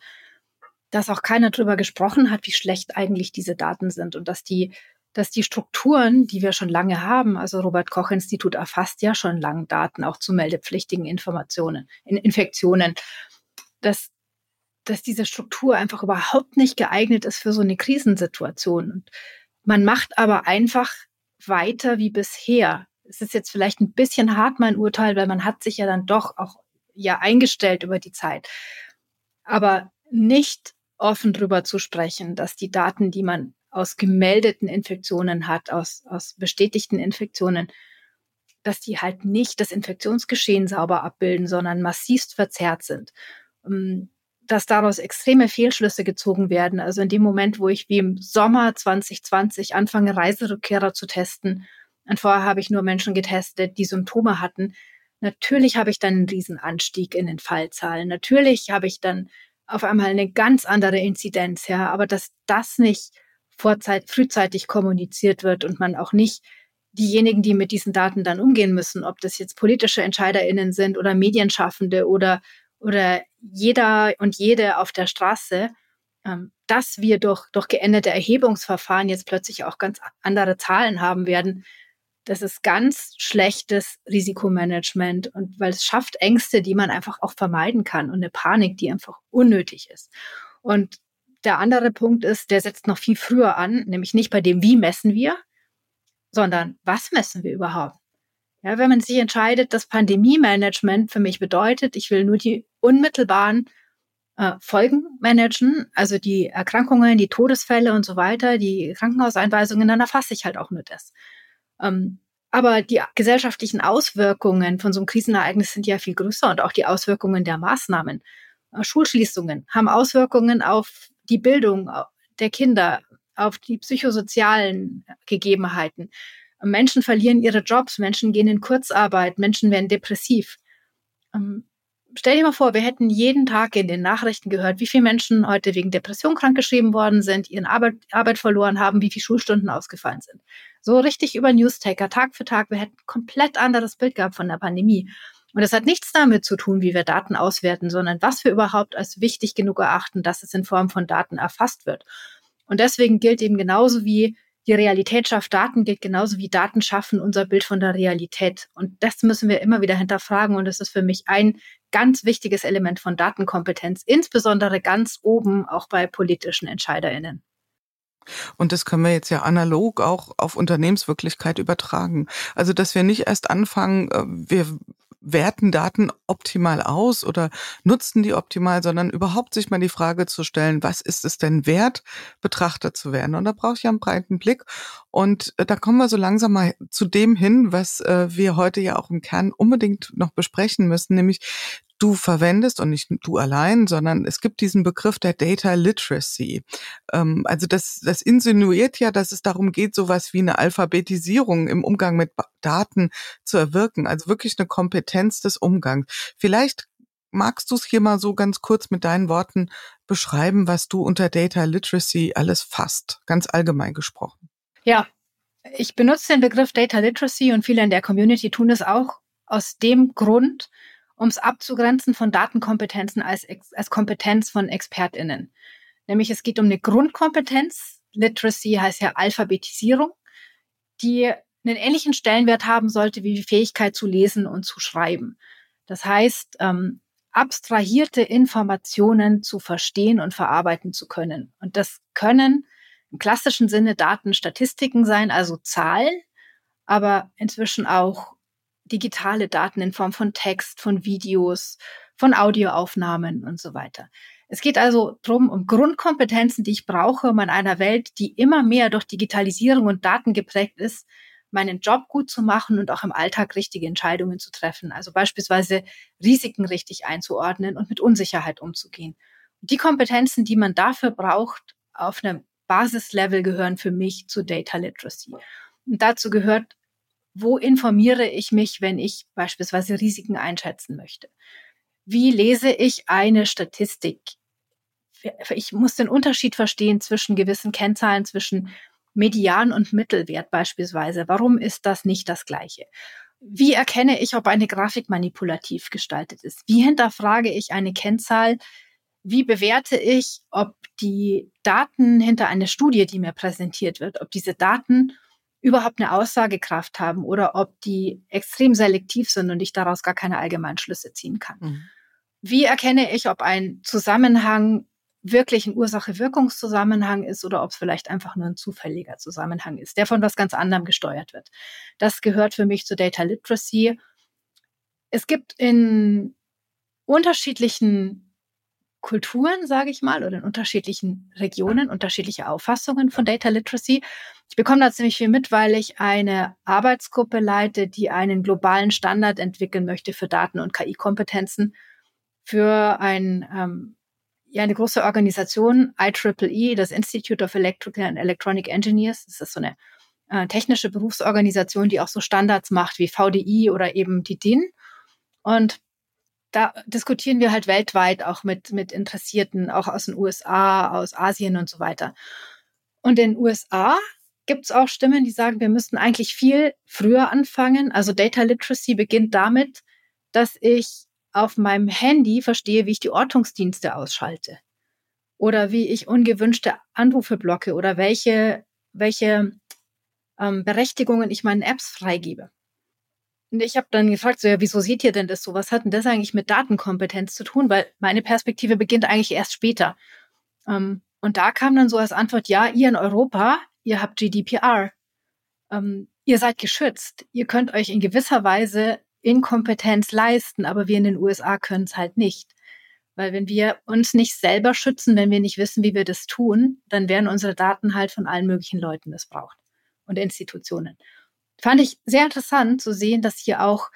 dass auch keiner drüber gesprochen hat, wie schlecht eigentlich diese Daten sind und dass die dass die Strukturen, die wir schon lange haben, also Robert Koch Institut erfasst ja schon lange Daten auch zu meldepflichtigen Informationen, in Infektionen, dass, dass diese Struktur einfach überhaupt nicht geeignet ist für so eine Krisensituation. Und man macht aber einfach weiter wie bisher. Es ist jetzt vielleicht ein bisschen hart mein Urteil, weil man hat sich ja dann doch auch ja eingestellt über die Zeit. Aber nicht offen drüber zu sprechen, dass die Daten, die man aus gemeldeten Infektionen hat, aus, aus bestätigten Infektionen, dass die halt nicht das Infektionsgeschehen sauber abbilden, sondern massivst verzerrt sind. Ähm, dass daraus extreme Fehlschlüsse gezogen werden. Also in dem Moment, wo ich wie im Sommer 2020 anfange, Reiserückkehrer zu testen, und vorher habe ich nur Menschen getestet, die Symptome hatten, natürlich habe ich dann einen Riesenanstieg in den Fallzahlen. Natürlich habe ich dann auf einmal eine ganz andere Inzidenz, ja, aber dass das nicht vorzeit, frühzeitig kommuniziert wird und man auch nicht diejenigen, die mit diesen Daten dann umgehen müssen, ob das jetzt politische EntscheiderInnen sind oder Medienschaffende oder, oder jeder und jede auf der Straße, ähm, dass wir durch, durch geänderte Erhebungsverfahren jetzt plötzlich auch ganz andere Zahlen haben werden, das ist ganz schlechtes Risikomanagement und weil es schafft Ängste, die man einfach auch vermeiden kann und eine Panik, die einfach unnötig ist. Und der andere Punkt ist, der setzt noch viel früher an, nämlich nicht bei dem, wie messen wir, sondern was messen wir überhaupt? Ja, wenn man sich entscheidet, dass Pandemie-Management für mich bedeutet, ich will nur die unmittelbaren äh, Folgen managen, also die Erkrankungen, die Todesfälle und so weiter, die Krankenhauseinweisungen, dann erfasse ich halt auch nur das. Ähm, aber die gesellschaftlichen Auswirkungen von so einem Krisenereignis sind ja viel größer und auch die Auswirkungen der Maßnahmen. Äh, Schulschließungen haben Auswirkungen auf die Bildung der Kinder, auf die psychosozialen Gegebenheiten. Menschen verlieren ihre Jobs, Menschen gehen in Kurzarbeit, Menschen werden depressiv. Stell dir mal vor, wir hätten jeden Tag in den Nachrichten gehört, wie viele Menschen heute wegen Depression krankgeschrieben worden sind, ihren Arbeit, Arbeit verloren haben, wie viele Schulstunden ausgefallen sind. So richtig über Newstaker, Tag für Tag. Wir hätten komplett anderes Bild gehabt von der Pandemie. Und das hat nichts damit zu tun, wie wir Daten auswerten, sondern was wir überhaupt als wichtig genug erachten, dass es in Form von Daten erfasst wird. Und deswegen gilt eben genauso wie die Realität schafft Daten, gilt genauso wie Daten schaffen unser Bild von der Realität. Und das müssen wir immer wieder hinterfragen. Und das ist für mich ein ganz wichtiges Element von Datenkompetenz, insbesondere ganz oben auch bei politischen EntscheiderInnen. Und das können wir jetzt ja analog auch auf Unternehmenswirklichkeit übertragen. Also, dass wir nicht erst anfangen, äh, wir werten Daten optimal aus oder nutzen die optimal, sondern überhaupt sich mal die Frage zu stellen, was ist es denn wert, betrachtet zu werden? Und da brauche ich ja einen breiten Blick. Und äh, da kommen wir so langsam mal zu dem hin, was äh, wir heute ja auch im Kern unbedingt noch besprechen müssen, nämlich du verwendest und nicht du allein, sondern es gibt diesen Begriff der Data Literacy. Ähm, also das, das insinuiert ja, dass es darum geht, sowas wie eine Alphabetisierung im Umgang mit Daten zu erwirken, also wirklich eine Kompetenz des Umgangs. Vielleicht magst du es hier mal so ganz kurz mit deinen Worten beschreiben, was du unter Data Literacy alles fasst, ganz allgemein gesprochen. Ja, ich benutze den Begriff Data Literacy und viele in der Community tun es auch aus dem Grund, um es abzugrenzen von Datenkompetenzen als, als Kompetenz von ExpertInnen. Nämlich es geht um eine Grundkompetenz. Literacy heißt ja Alphabetisierung, die einen ähnlichen Stellenwert haben sollte wie die Fähigkeit zu lesen und zu schreiben. Das heißt, ähm, abstrahierte Informationen zu verstehen und verarbeiten zu können. Und das können im klassischen Sinne Daten, Statistiken sein, also Zahlen, aber inzwischen auch digitale Daten in Form von Text, von Videos, von Audioaufnahmen und so weiter. Es geht also drum um Grundkompetenzen, die ich brauche, um in einer Welt, die immer mehr durch Digitalisierung und Daten geprägt ist, meinen Job gut zu machen und auch im Alltag richtige Entscheidungen zu treffen. Also beispielsweise Risiken richtig einzuordnen und mit Unsicherheit umzugehen. Und die Kompetenzen, die man dafür braucht, auf einem Basislevel gehören für mich zu Data Literacy. Und dazu gehört wo informiere ich mich, wenn ich beispielsweise Risiken einschätzen möchte? wie lese ich eine Statistik? Ich muss den Unterschied verstehen zwischen gewissen Kennzahlen, zwischen Median und Mittelwert beispielsweise. Warum ist das nicht das Gleiche? Wie erkenne ich, ob eine Grafik manipulativ gestaltet ist? Wie hinterfrage ich eine Kennzahl? Wie bewerte ich, ob die Daten hinter einer Studie, die mir präsentiert wird, ob diese Daten überhaupt eine Aussagekraft haben oder ob die extrem selektiv sind und ich daraus gar keine allgemeinen Schlüsse ziehen kann. Mhm. Wie erkenne ich, ob ein Zusammenhang wirklich ein Ursache-Wirkungszusammenhang ist oder ob es vielleicht einfach nur ein zufälliger Zusammenhang ist, der von was ganz anderem gesteuert wird. Das gehört für mich zu Data Literacy. Es gibt in unterschiedlichen Kulturen, sage ich mal, oder in unterschiedlichen Regionen unterschiedliche Auffassungen von Data Literacy. Ich bekomme da ziemlich viel mit, weil ich eine Arbeitsgruppe leite, die einen globalen Standard entwickeln möchte für Daten- und KI-Kompetenzen für ein ähm, ja eine große Organisation, IEEE, das Institute of Electrical and Electronic Engineers. Das ist so eine äh, technische Berufsorganisation, die auch so Standards macht wie VDI oder eben die DIN. Und da diskutieren wir halt weltweit auch mit, mit Interessierten, auch aus den USA, aus Asien und so weiter. Und in den USA gibt es auch Stimmen, die sagen, wir müssten eigentlich viel früher anfangen. Also Data Literacy beginnt damit, dass ich auf meinem Handy verstehe, wie ich die Ortungsdienste ausschalte oder wie ich ungewünschte Anrufe blocke oder welche, welche ähm, Berechtigungen ich meinen Apps freigebe. Und ich habe dann gefragt, so, ja, wieso seht ihr denn das so? Was hat denn das eigentlich mit Datenkompetenz zu tun? Weil meine Perspektive beginnt eigentlich erst später. Ähm, und da kam dann so als Antwort, ja, ihr in Europa, ihr habt GDPR. Ähm, ihr seid geschützt. Ihr könnt euch in gewisser Weise Inkompetenz leisten, aber wir in den USA können es halt nicht. Weil wenn wir uns nicht selber schützen, wenn wir nicht wissen, wie wir das tun, dann werden unsere Daten halt von allen möglichen Leuten missbraucht und Institutionen. Fand ich sehr interessant zu sehen, dass hier auch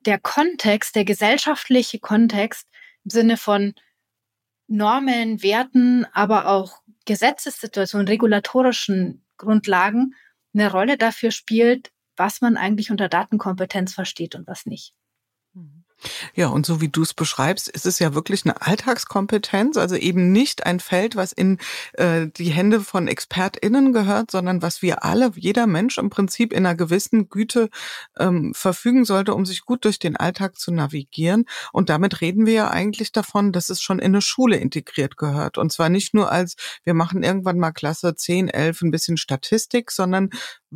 der Kontext, der gesellschaftliche Kontext im Sinne von Normen, Werten, aber auch Gesetzessituationen, regulatorischen Grundlagen eine Rolle dafür spielt, was man eigentlich unter Datenkompetenz versteht und was nicht. Ja, und so wie du es beschreibst, ist es ja wirklich eine Alltagskompetenz, also eben nicht ein Feld, was in äh, die Hände von ExpertInnen gehört, sondern was wir alle, jeder Mensch im Prinzip in einer gewissen Güte ähm, verfügen sollte, um sich gut durch den Alltag zu navigieren. Und damit reden wir ja eigentlich davon, dass es schon in eine Schule integriert gehört. Und zwar nicht nur als, wir machen irgendwann mal Klasse 10, 11 ein bisschen Statistik, sondern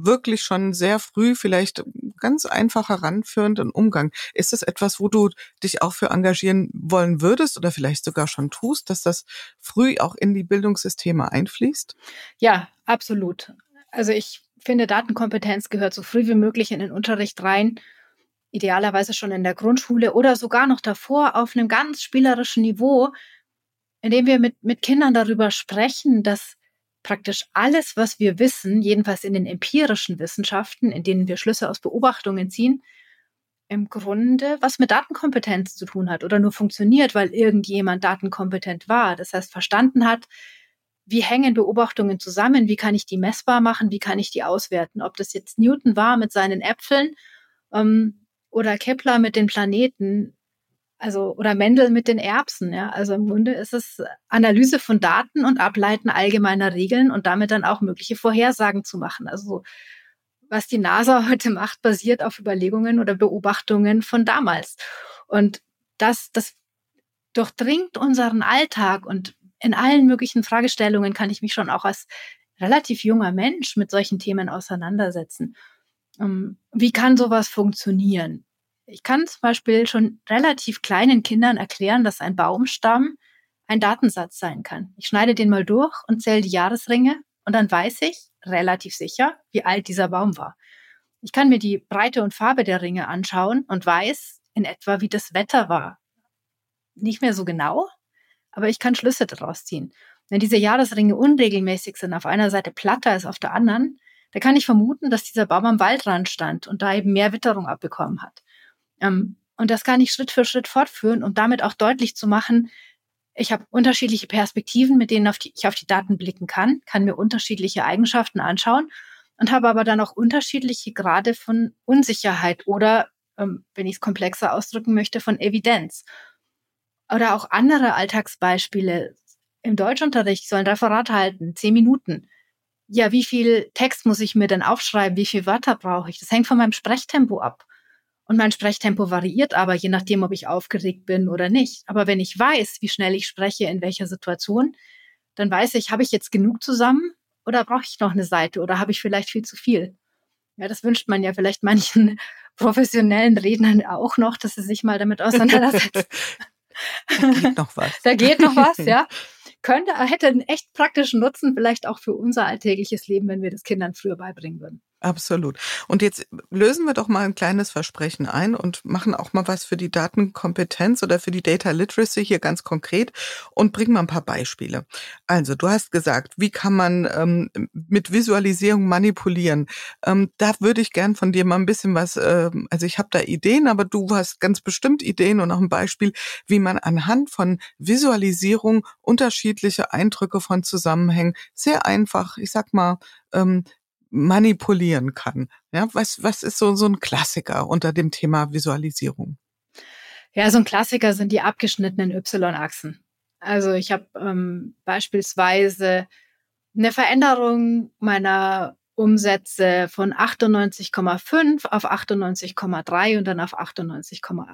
wirklich schon sehr früh vielleicht ganz einfach heranführend im Umgang. Ist das etwas, wo du dich auch für engagieren wollen würdest oder vielleicht sogar schon tust, dass das früh auch in die Bildungssysteme einfließt? Ja, absolut. Also ich finde, Datenkompetenz gehört so früh wie möglich in den Unterricht rein. Idealerweise schon in der Grundschule oder sogar noch davor auf einem ganz spielerischen Niveau, indem wir mit, mit Kindern darüber sprechen, dass praktisch alles, was wir wissen, jedenfalls in den empirischen Wissenschaften, in denen wir Schlüsse aus Beobachtungen ziehen, im Grunde was mit Datenkompetenz zu tun hat oder nur funktioniert, weil irgendjemand datenkompetent war. Das heißt, verstanden hat, wie hängen Beobachtungen zusammen, wie kann ich die messbar machen, wie kann ich die auswerten. Ob das jetzt Newton war mit seinen Äpfeln ähm, oder Kepler mit den Planeten, also oder Mendel mit den Erbsen. Ja? Also im Grunde ist es Analyse von Daten und Ableiten allgemeiner Regeln und damit dann auch mögliche Vorhersagen zu machen. Also was die NASA heute macht, basiert auf Überlegungen oder Beobachtungen von damals. Und das, das durchdringt unseren Alltag und in allen möglichen Fragestellungen kann ich mich schon auch als relativ junger Mensch mit solchen Themen auseinandersetzen. Ähm, wie kann sowas funktionieren? Ich kann zum Beispiel schon relativ kleinen Kindern erklären, dass ein Baumstamm ein Datensatz sein kann. Ich schneide den mal durch und zähle die Jahresringe und dann weiß ich relativ sicher, wie alt dieser Baum war. Ich kann mir die Breite und Farbe der Ringe anschauen und weiß in etwa, wie das Wetter war. Nicht mehr so genau, aber ich kann Schlüsse daraus ziehen. Wenn diese Jahresringe unregelmäßig sind, auf einer Seite platter als auf der anderen, da kann ich vermuten, dass dieser Baum am Waldrand stand und da eben mehr Witterung abbekommen hat. Ähm, und das kann ich Schritt für Schritt fortführen, um damit auch deutlich zu machen, ich habe unterschiedliche Perspektiven, mit denen auf die, ich auf die Daten blicken kann, kann mir unterschiedliche Eigenschaften anschauen und habe aber dann auch unterschiedliche Grade von Unsicherheit oder, ähm, wenn ich es komplexer ausdrücken möchte, von Evidenz. Oder auch andere Alltagsbeispiele. Im Deutschunterricht soll ein Referat halten, zehn Minuten. Ja, wie viel Text muss ich mir denn aufschreiben? Wie viele Wörter brauche ich? Das hängt von meinem Sprechtempo ab. Und mein Sprechtempo variiert aber, je nachdem, ob ich aufgeregt bin oder nicht. Aber wenn ich weiß, wie schnell ich spreche, in welcher Situation, dann weiß ich, habe ich jetzt genug zusammen oder brauche ich noch eine Seite oder habe ich vielleicht viel zu viel? Ja, das wünscht man ja vielleicht manchen professionellen Rednern auch noch, dass sie sich mal damit auseinandersetzen. da geht noch was. Da geht noch was, ja. Könnte, hätte einen echt praktischen Nutzen, vielleicht auch für unser alltägliches Leben, wenn wir das Kindern früher beibringen würden. Absolut. Und jetzt lösen wir doch mal ein kleines Versprechen ein und machen auch mal was für die Datenkompetenz oder für die Data Literacy hier ganz konkret und bringen mal ein paar Beispiele. Also, du hast gesagt, wie kann man ähm, mit Visualisierung manipulieren? Ähm, da würde ich gern von dir mal ein bisschen was, äh, also ich habe da Ideen, aber du hast ganz bestimmt Ideen und auch ein Beispiel, wie man anhand von Visualisierung unterschiedliche Eindrücke von Zusammenhängen sehr einfach, ich sag mal, ähm, manipulieren kann. Ja, was, was ist so, so ein Klassiker unter dem Thema Visualisierung? Ja, so ein Klassiker sind die abgeschnittenen Y-Achsen. Also ich habe ähm, beispielsweise eine Veränderung meiner Umsätze von 98,5 auf 98,3 und dann auf 98,8.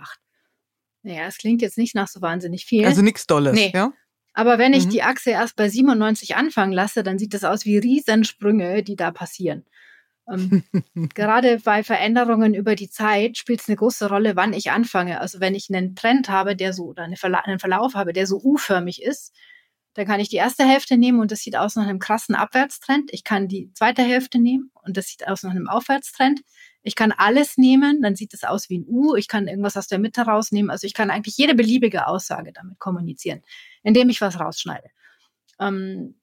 Naja, es klingt jetzt nicht nach so wahnsinnig viel. Also nichts Dolles, nee. ja? Aber wenn ich mhm. die Achse erst bei 97 anfangen lasse, dann sieht das aus wie Riesensprünge, die da passieren. Ähm, gerade bei Veränderungen über die Zeit spielt es eine große Rolle, wann ich anfange. Also wenn ich einen Trend habe, der so oder eine Verla einen Verlauf habe, der so U-förmig ist, dann kann ich die erste Hälfte nehmen und das sieht aus nach einem krassen Abwärtstrend. Ich kann die zweite Hälfte nehmen und das sieht aus nach einem Aufwärtstrend. Ich kann alles nehmen, dann sieht es aus wie ein U. Ich kann irgendwas aus der Mitte rausnehmen. Also ich kann eigentlich jede beliebige Aussage damit kommunizieren, indem ich was rausschneide. Ähm,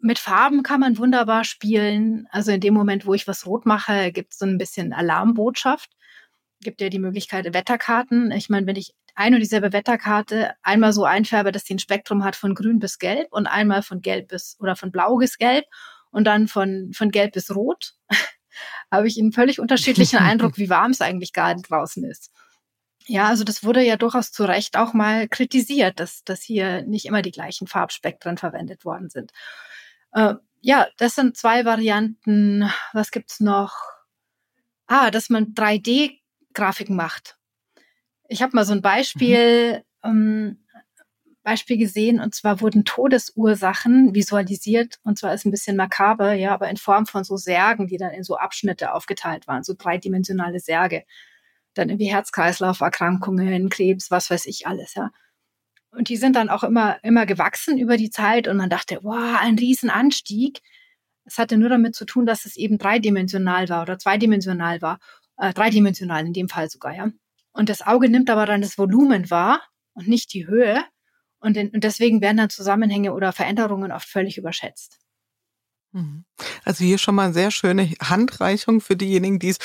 mit Farben kann man wunderbar spielen. Also in dem Moment, wo ich was rot mache, gibt es so ein bisschen Alarmbotschaft. Gibt ja die Möglichkeit Wetterkarten. Ich meine, wenn ich ein und dieselbe Wetterkarte einmal so einfärbe, dass sie ein Spektrum hat von grün bis gelb und einmal von gelb bis oder von blau bis gelb und dann von, von gelb bis rot, habe ich einen völlig unterschiedlichen Eindruck, wie warm es eigentlich gerade draußen ist. Ja, also das wurde ja durchaus zu Recht auch mal kritisiert, dass, dass hier nicht immer die gleichen Farbspektren verwendet worden sind. Äh, ja, das sind zwei Varianten. Was gibt's noch? Ah, dass man 3D-Grafiken macht. Ich habe mal so ein Beispiel mhm. ähm, Beispiel gesehen und zwar wurden Todesursachen visualisiert und zwar ist ein bisschen makaber, ja, aber in Form von so Särgen, die dann in so Abschnitte aufgeteilt waren, so dreidimensionale Särge. Dann irgendwie Herz-Kreislauf-Erkrankungen, Krebs, was weiß ich alles, ja. Und die sind dann auch immer, immer gewachsen über die Zeit und man dachte, wow, ein Riesenanstieg. Es hatte nur damit zu tun, dass es eben dreidimensional war oder zweidimensional war, äh, dreidimensional in dem Fall sogar, ja. Und das Auge nimmt aber dann das Volumen wahr und nicht die Höhe. Und, in, und deswegen werden dann Zusammenhänge oder Veränderungen oft völlig überschätzt. Mhm. Also hier schon mal sehr schöne Handreichung für diejenigen, die es,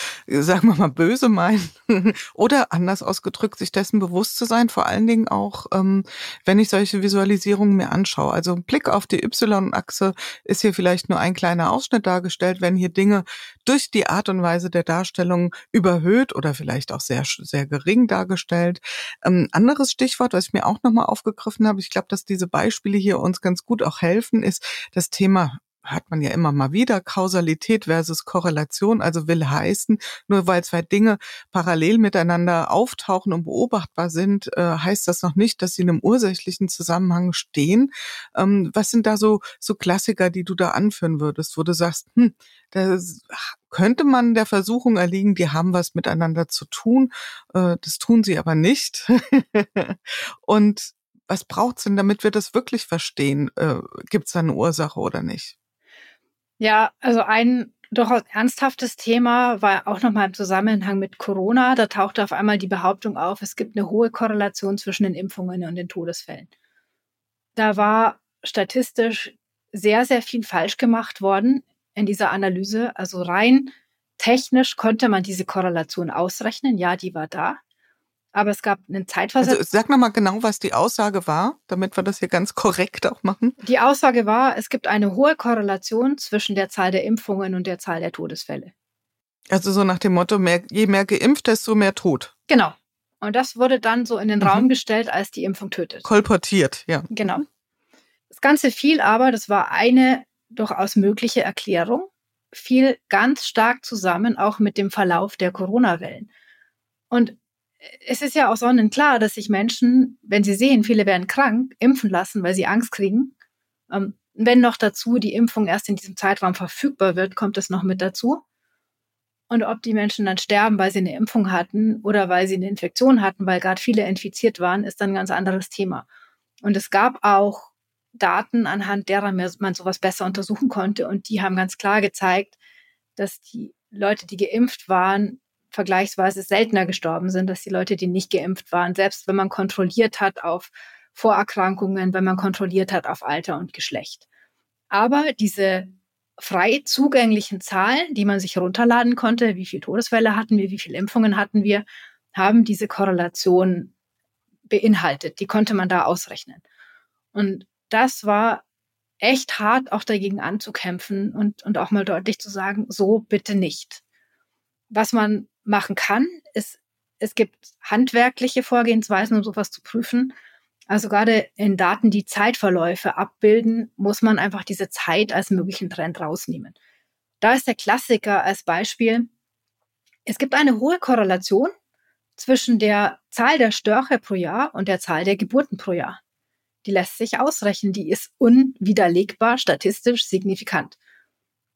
sagen wir mal, böse meinen oder anders ausgedrückt, sich dessen bewusst zu sein, vor allen Dingen auch, ähm, wenn ich solche Visualisierungen mir anschaue. Also ein Blick auf die Y-Achse ist hier vielleicht nur ein kleiner Ausschnitt dargestellt, wenn hier Dinge durch die Art und Weise der Darstellung überhöht oder vielleicht auch sehr, sehr gering dargestellt. Ähm, anderes Stichwort, was ich mir auch nochmal aufgegriffen habe, ich glaube, dass diese Beispiele hier uns ganz gut auch helfen, ist das Thema hört man ja immer mal wieder, Kausalität versus Korrelation, also will heißen, nur weil zwei Dinge parallel miteinander auftauchen und beobachtbar sind, äh, heißt das noch nicht, dass sie in einem ursächlichen Zusammenhang stehen. Ähm, was sind da so, so Klassiker, die du da anführen würdest, wo du sagst, hm, da könnte man der Versuchung erliegen, die haben was miteinander zu tun, äh, das tun sie aber nicht. und was braucht's denn, damit wir das wirklich verstehen? Äh, Gibt es da eine Ursache oder nicht? Ja, also ein durchaus ernsthaftes Thema war auch nochmal im Zusammenhang mit Corona. Da tauchte auf einmal die Behauptung auf, es gibt eine hohe Korrelation zwischen den Impfungen und den Todesfällen. Da war statistisch sehr, sehr viel falsch gemacht worden in dieser Analyse. Also rein technisch konnte man diese Korrelation ausrechnen. Ja, die war da aber es gab einen Zeitversatz. Also sag nochmal genau, was die Aussage war, damit wir das hier ganz korrekt auch machen. Die Aussage war, es gibt eine hohe Korrelation zwischen der Zahl der Impfungen und der Zahl der Todesfälle. Also so nach dem Motto, mehr, je mehr geimpft, desto mehr tot. Genau. Und das wurde dann so in den mhm. Raum gestellt, als die Impfung tötet. Kolportiert, ja. Genau. Das Ganze fiel aber, das war eine durchaus mögliche Erklärung, fiel ganz stark zusammen auch mit dem Verlauf der Corona-Wellen. Und es ist ja auch sonnenklar, dass sich Menschen, wenn sie sehen, viele werden krank, impfen lassen, weil sie Angst kriegen. Ähm, wenn noch dazu die Impfung erst in diesem Zeitraum verfügbar wird, kommt es noch mit dazu. Und ob die Menschen dann sterben, weil sie eine Impfung hatten oder weil sie eine Infektion hatten, weil gerade viele infiziert waren, ist dann ein ganz anderes Thema. Und es gab auch Daten, anhand derer man sowas besser untersuchen konnte. Und die haben ganz klar gezeigt, dass die Leute, die geimpft waren, vergleichsweise seltener gestorben sind, als die Leute, die nicht geimpft waren. Selbst wenn man kontrolliert hat auf Vorerkrankungen, wenn man kontrolliert hat auf Alter und Geschlecht. Aber diese frei zugänglichen Zahlen, die man sich runterladen konnte, wie viele Todesfälle hatten wir, wie viele Impfungen hatten wir, haben diese Korrelation beinhaltet. Die konnte man da ausrechnen. Und das war echt hart, auch dagegen anzukämpfen und, und auch mal deutlich zu sagen, so bitte nicht. Was man machen kann, ist, es gibt handwerkliche Vorgehensweisen, um sowas zu prüfen. Also gerade in Daten, die Zeitverläufe abbilden, muss man einfach diese Zeit als möglichen Trend rausnehmen. Da ist der Klassiker als Beispiel. Es gibt eine hohe Korrelation zwischen der Zahl der Störche pro Jahr und der Zahl der Geburten pro Jahr. Die lässt sich ausrechnen, die ist unwiderlegbar statistisch signifikant.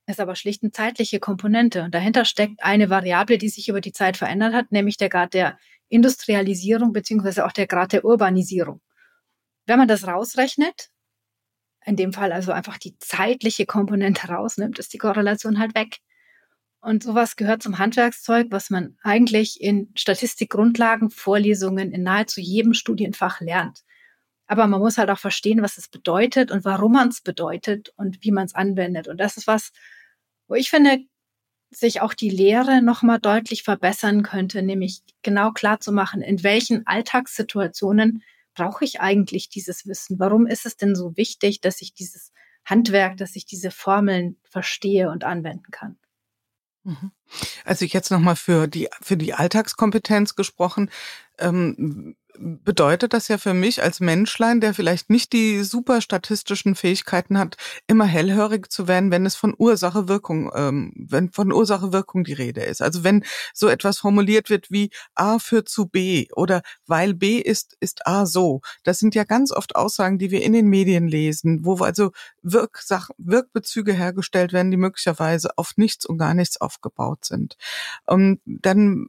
Ist aber schlicht eine zeitliche Komponente und dahinter steckt eine Variable, die sich über die Zeit verändert hat, nämlich der Grad der Industrialisierung beziehungsweise auch der Grad der Urbanisierung. Wenn man das rausrechnet, in dem Fall also einfach die zeitliche Komponente rausnimmt, ist die Korrelation halt weg. Und sowas gehört zum Handwerkszeug, was man eigentlich in Statistikgrundlagen, Vorlesungen in nahezu jedem Studienfach lernt. Aber man muss halt auch verstehen, was es bedeutet und warum man es bedeutet und wie man es anwendet. Und das ist was, wo ich finde, sich auch die Lehre nochmal deutlich verbessern könnte, nämlich genau klar zu machen, in welchen Alltagssituationen brauche ich eigentlich dieses Wissen? Warum ist es denn so wichtig, dass ich dieses Handwerk, dass ich diese Formeln verstehe und anwenden kann? Mhm. Also jetzt nochmal für die, für die Alltagskompetenz gesprochen. Ähm, bedeutet das ja für mich als Menschlein, der vielleicht nicht die super statistischen Fähigkeiten hat, immer hellhörig zu werden, wenn es von Ursache-Wirkung, ähm, wenn von Ursache-Wirkung die Rede ist. Also wenn so etwas formuliert wird wie A führt zu B oder weil B ist, ist A so. Das sind ja ganz oft Aussagen, die wir in den Medien lesen, wo also Wirksachen, Wirkbezüge hergestellt werden, die möglicherweise auf nichts und gar nichts aufgebaut sind. Und dann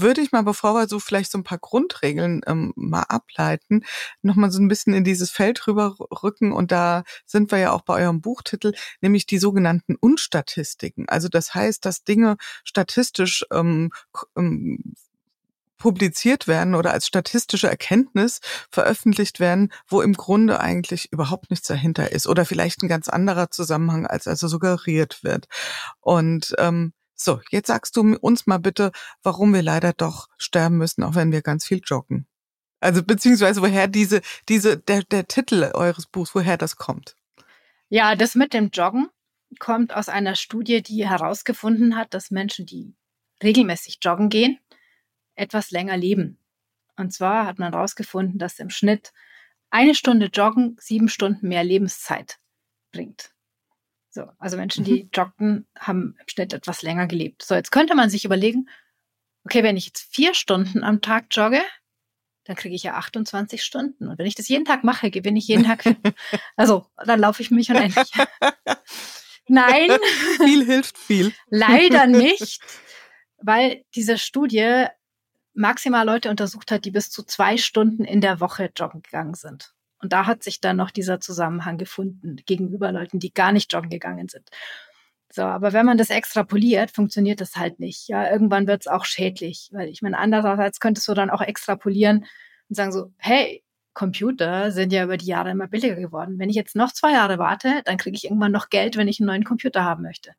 würde ich mal, bevor wir so vielleicht so ein paar Grundregeln ähm, mal ableiten, nochmal so ein bisschen in dieses Feld rüberrücken. Und da sind wir ja auch bei eurem Buchtitel, nämlich die sogenannten Unstatistiken. Also das heißt, dass Dinge statistisch ähm, ähm, publiziert werden oder als statistische Erkenntnis veröffentlicht werden, wo im Grunde eigentlich überhaupt nichts dahinter ist oder vielleicht ein ganz anderer Zusammenhang, als also suggeriert wird. Und ähm, so, jetzt sagst du uns mal bitte, warum wir leider doch sterben müssen, auch wenn wir ganz viel joggen. Also beziehungsweise woher diese, diese, der, der Titel eures Buchs, woher das kommt. Ja, das mit dem Joggen kommt aus einer Studie, die herausgefunden hat, dass Menschen, die regelmäßig joggen gehen, etwas länger leben. Und zwar hat man herausgefunden, dass im Schnitt eine Stunde Joggen sieben Stunden mehr Lebenszeit bringt. So, also Menschen, die mhm. joggten, haben im Schnitt etwas länger gelebt. So, jetzt könnte man sich überlegen, okay, wenn ich jetzt vier Stunden am Tag jogge, dann kriege ich ja 28 Stunden. Und wenn ich das jeden Tag mache, gewinne ich jeden Tag. also, dann laufe ich mich unendlich. Nein. Viel hilft viel. Leider nicht, weil diese Studie maximal Leute untersucht hat, die bis zu zwei Stunden in der Woche joggen gegangen sind. Und da hat sich dann noch dieser Zusammenhang gefunden gegenüber Leuten, die gar nicht joggen gegangen sind. So, aber wenn man das extrapoliert, funktioniert das halt nicht. Ja, irgendwann wird es auch schädlich, weil ich meine, andererseits könntest du dann auch extrapolieren und sagen so, hey, Computer sind ja über die Jahre immer billiger geworden. Wenn ich jetzt noch zwei Jahre warte, dann kriege ich irgendwann noch Geld, wenn ich einen neuen Computer haben möchte.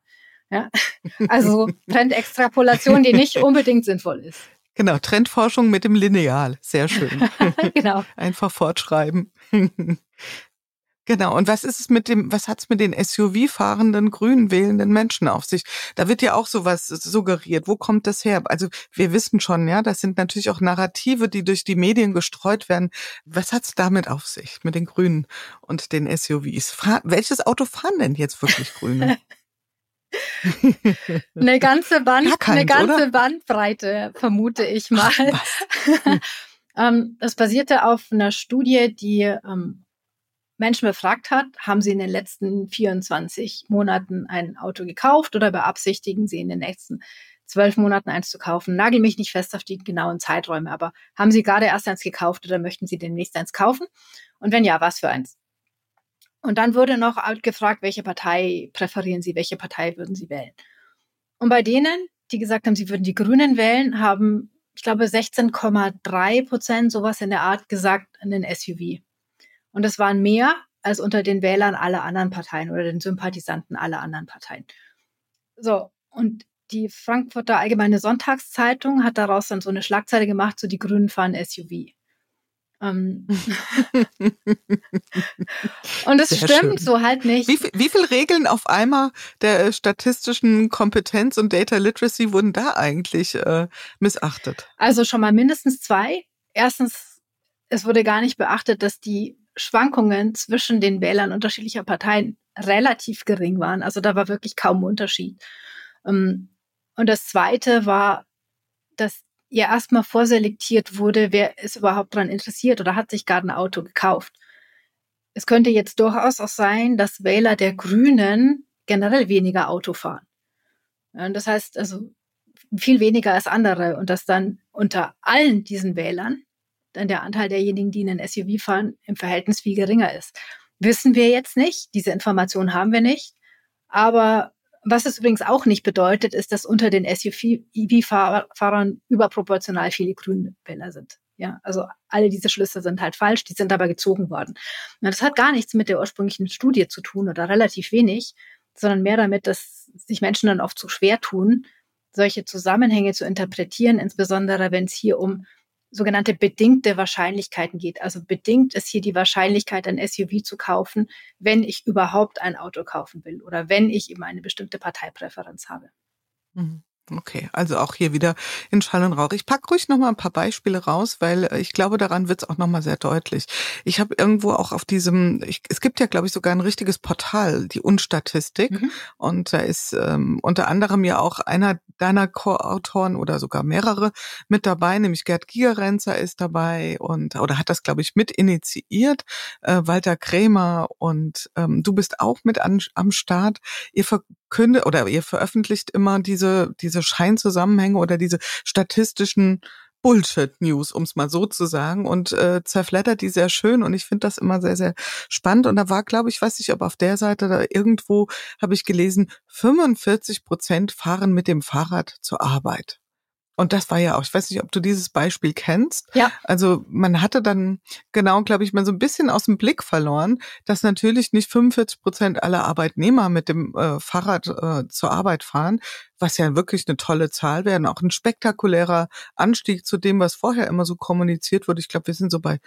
Ja, also Trendextrapolation, die nicht unbedingt sinnvoll ist. Genau, Trendforschung mit dem Lineal. Sehr schön. genau. Einfach fortschreiben. Genau. Und was ist es mit dem, was hat's mit den SUV-fahrenden, grün wählenden Menschen auf sich? Da wird ja auch sowas suggeriert. Wo kommt das her? Also wir wissen schon, ja, das sind natürlich auch Narrative, die durch die Medien gestreut werden. Was hat's damit auf sich, mit den Grünen und den SUVs? Fra welches Auto fahren denn jetzt wirklich Grüne? eine ganze Band, keins, eine ganze oder? Bandbreite, vermute ich mal. Ach, ähm, das basierte auf einer Studie, die ähm, Menschen befragt hat, haben sie in den letzten 24 Monaten ein Auto gekauft oder beabsichtigen sie in den nächsten zwölf Monaten eins zu kaufen. Nagel mich nicht fest auf die genauen Zeiträume, aber haben Sie gerade erst eins gekauft oder möchten Sie demnächst eins kaufen? Und wenn ja, was für eins? Und dann wurde noch gefragt, welche Partei präferieren Sie, welche Partei würden Sie wählen? Und bei denen, die gesagt haben, sie würden die Grünen wählen, haben, ich glaube, 16,3 Prozent sowas in der Art gesagt, einen SUV. Und das waren mehr als unter den Wählern aller anderen Parteien oder den Sympathisanten aller anderen Parteien. So, und die Frankfurter Allgemeine Sonntagszeitung hat daraus dann so eine Schlagzeile gemacht, so die Grünen fahren SUV. Ähm und es stimmt schön. so halt nicht. Wie, viel, wie viele Regeln auf einmal der statistischen Kompetenz und Data Literacy wurden da eigentlich äh, missachtet? Also schon mal mindestens zwei. Erstens, es wurde gar nicht beachtet, dass die Schwankungen zwischen den Wählern unterschiedlicher Parteien relativ gering waren. Also da war wirklich kaum Unterschied. Ähm, und das Zweite war, dass ja erstmal vorselektiert wurde, wer ist überhaupt daran interessiert oder hat sich gerade ein Auto gekauft. Es könnte jetzt durchaus auch sein, dass Wähler der Grünen generell weniger Auto fahren. Das heißt also viel weniger als andere und dass dann unter allen diesen Wählern dann der Anteil derjenigen, die in ein SUV fahren, im Verhältnis viel geringer ist. Wissen wir jetzt nicht, diese Information haben wir nicht, aber was es übrigens auch nicht bedeutet, ist, dass unter den SUV-Fahrern überproportional viele Grünwähler sind. Ja, also alle diese Schlüsse sind halt falsch, die sind aber gezogen worden. Und das hat gar nichts mit der ursprünglichen Studie zu tun oder relativ wenig, sondern mehr damit, dass sich Menschen dann oft so schwer tun, solche Zusammenhänge zu interpretieren, insbesondere wenn es hier um sogenannte bedingte Wahrscheinlichkeiten geht. Also bedingt ist hier die Wahrscheinlichkeit, ein SUV zu kaufen, wenn ich überhaupt ein Auto kaufen will oder wenn ich eben eine bestimmte Parteipräferenz habe. Mhm. Okay, also auch hier wieder in Schall und Rauch. Ich pack ruhig noch mal ein paar Beispiele raus, weil äh, ich glaube, daran wird es auch noch mal sehr deutlich. Ich habe irgendwo auch auf diesem, ich, es gibt ja, glaube ich, sogar ein richtiges Portal, die Unstatistik, mhm. und da ist ähm, unter anderem ja auch einer deiner Co-Autoren oder sogar mehrere mit dabei, nämlich Gerd Gigerenzer ist dabei und oder hat das, glaube ich, mit initiiert, äh, Walter Krämer und ähm, du bist auch mit an, am Start. Ihr verkündet oder ihr veröffentlicht immer diese diese Scheinzusammenhänge oder diese statistischen Bullshit-News, um es mal so zu sagen, und äh, zerfleddert die sehr schön und ich finde das immer sehr, sehr spannend. Und da war, glaube ich, weiß ich, ob auf der Seite da irgendwo habe ich gelesen, 45 Prozent fahren mit dem Fahrrad zur Arbeit. Und das war ja auch, ich weiß nicht, ob du dieses Beispiel kennst. Ja. Also man hatte dann genau, glaube ich, mal so ein bisschen aus dem Blick verloren, dass natürlich nicht 45 Prozent aller Arbeitnehmer mit dem äh, Fahrrad äh, zur Arbeit fahren, was ja wirklich eine tolle Zahl wäre und auch ein spektakulärer Anstieg zu dem, was vorher immer so kommuniziert wurde. Ich glaube, wir sind so bei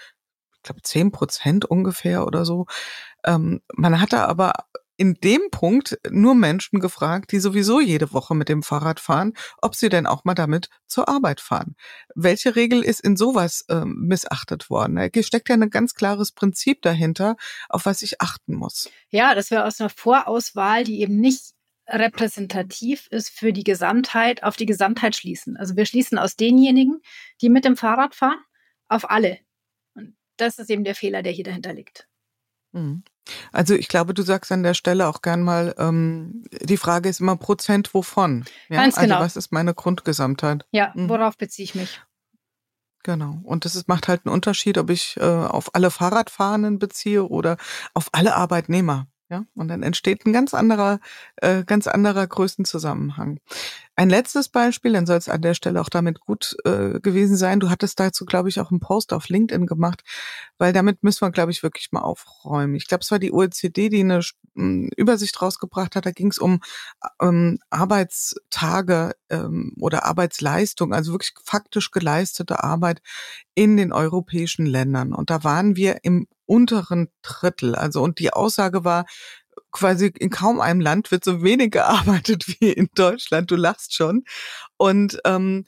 ich glaube, zehn Prozent ungefähr oder so. Ähm, man hatte aber in dem Punkt nur Menschen gefragt, die sowieso jede Woche mit dem Fahrrad fahren, ob sie denn auch mal damit zur Arbeit fahren. Welche Regel ist in sowas äh, missachtet worden? Da steckt ja ein ganz klares Prinzip dahinter, auf was ich achten muss. Ja, das wäre aus einer Vorauswahl, die eben nicht repräsentativ ist für die Gesamtheit, auf die Gesamtheit schließen. Also wir schließen aus denjenigen, die mit dem Fahrrad fahren, auf alle. Und das ist eben der Fehler, der hier dahinter liegt. Mhm. Also ich glaube, du sagst an der Stelle auch gern mal, ähm, die Frage ist immer Prozent wovon. Ja? Ganz also genau. Was ist meine Grundgesamtheit? Ja, mhm. worauf beziehe ich mich? Genau. Und das ist, macht halt einen Unterschied, ob ich äh, auf alle Fahrradfahrenden beziehe oder auf alle Arbeitnehmer. Ja, und dann entsteht ein ganz anderer, äh, ganz anderer Größenzusammenhang. Ein letztes Beispiel, dann soll es an der Stelle auch damit gut äh, gewesen sein. Du hattest dazu, glaube ich, auch einen Post auf LinkedIn gemacht, weil damit müssen wir, glaube ich, wirklich mal aufräumen. Ich glaube, es war die OECD, die eine ähm, Übersicht rausgebracht hat. Da ging es um ähm, Arbeitstage ähm, oder Arbeitsleistung, also wirklich faktisch geleistete Arbeit in den europäischen Ländern. Und da waren wir im unteren Drittel. Also und die Aussage war, quasi in kaum einem Land wird so wenig gearbeitet wie in Deutschland. Du lachst schon. Und ähm,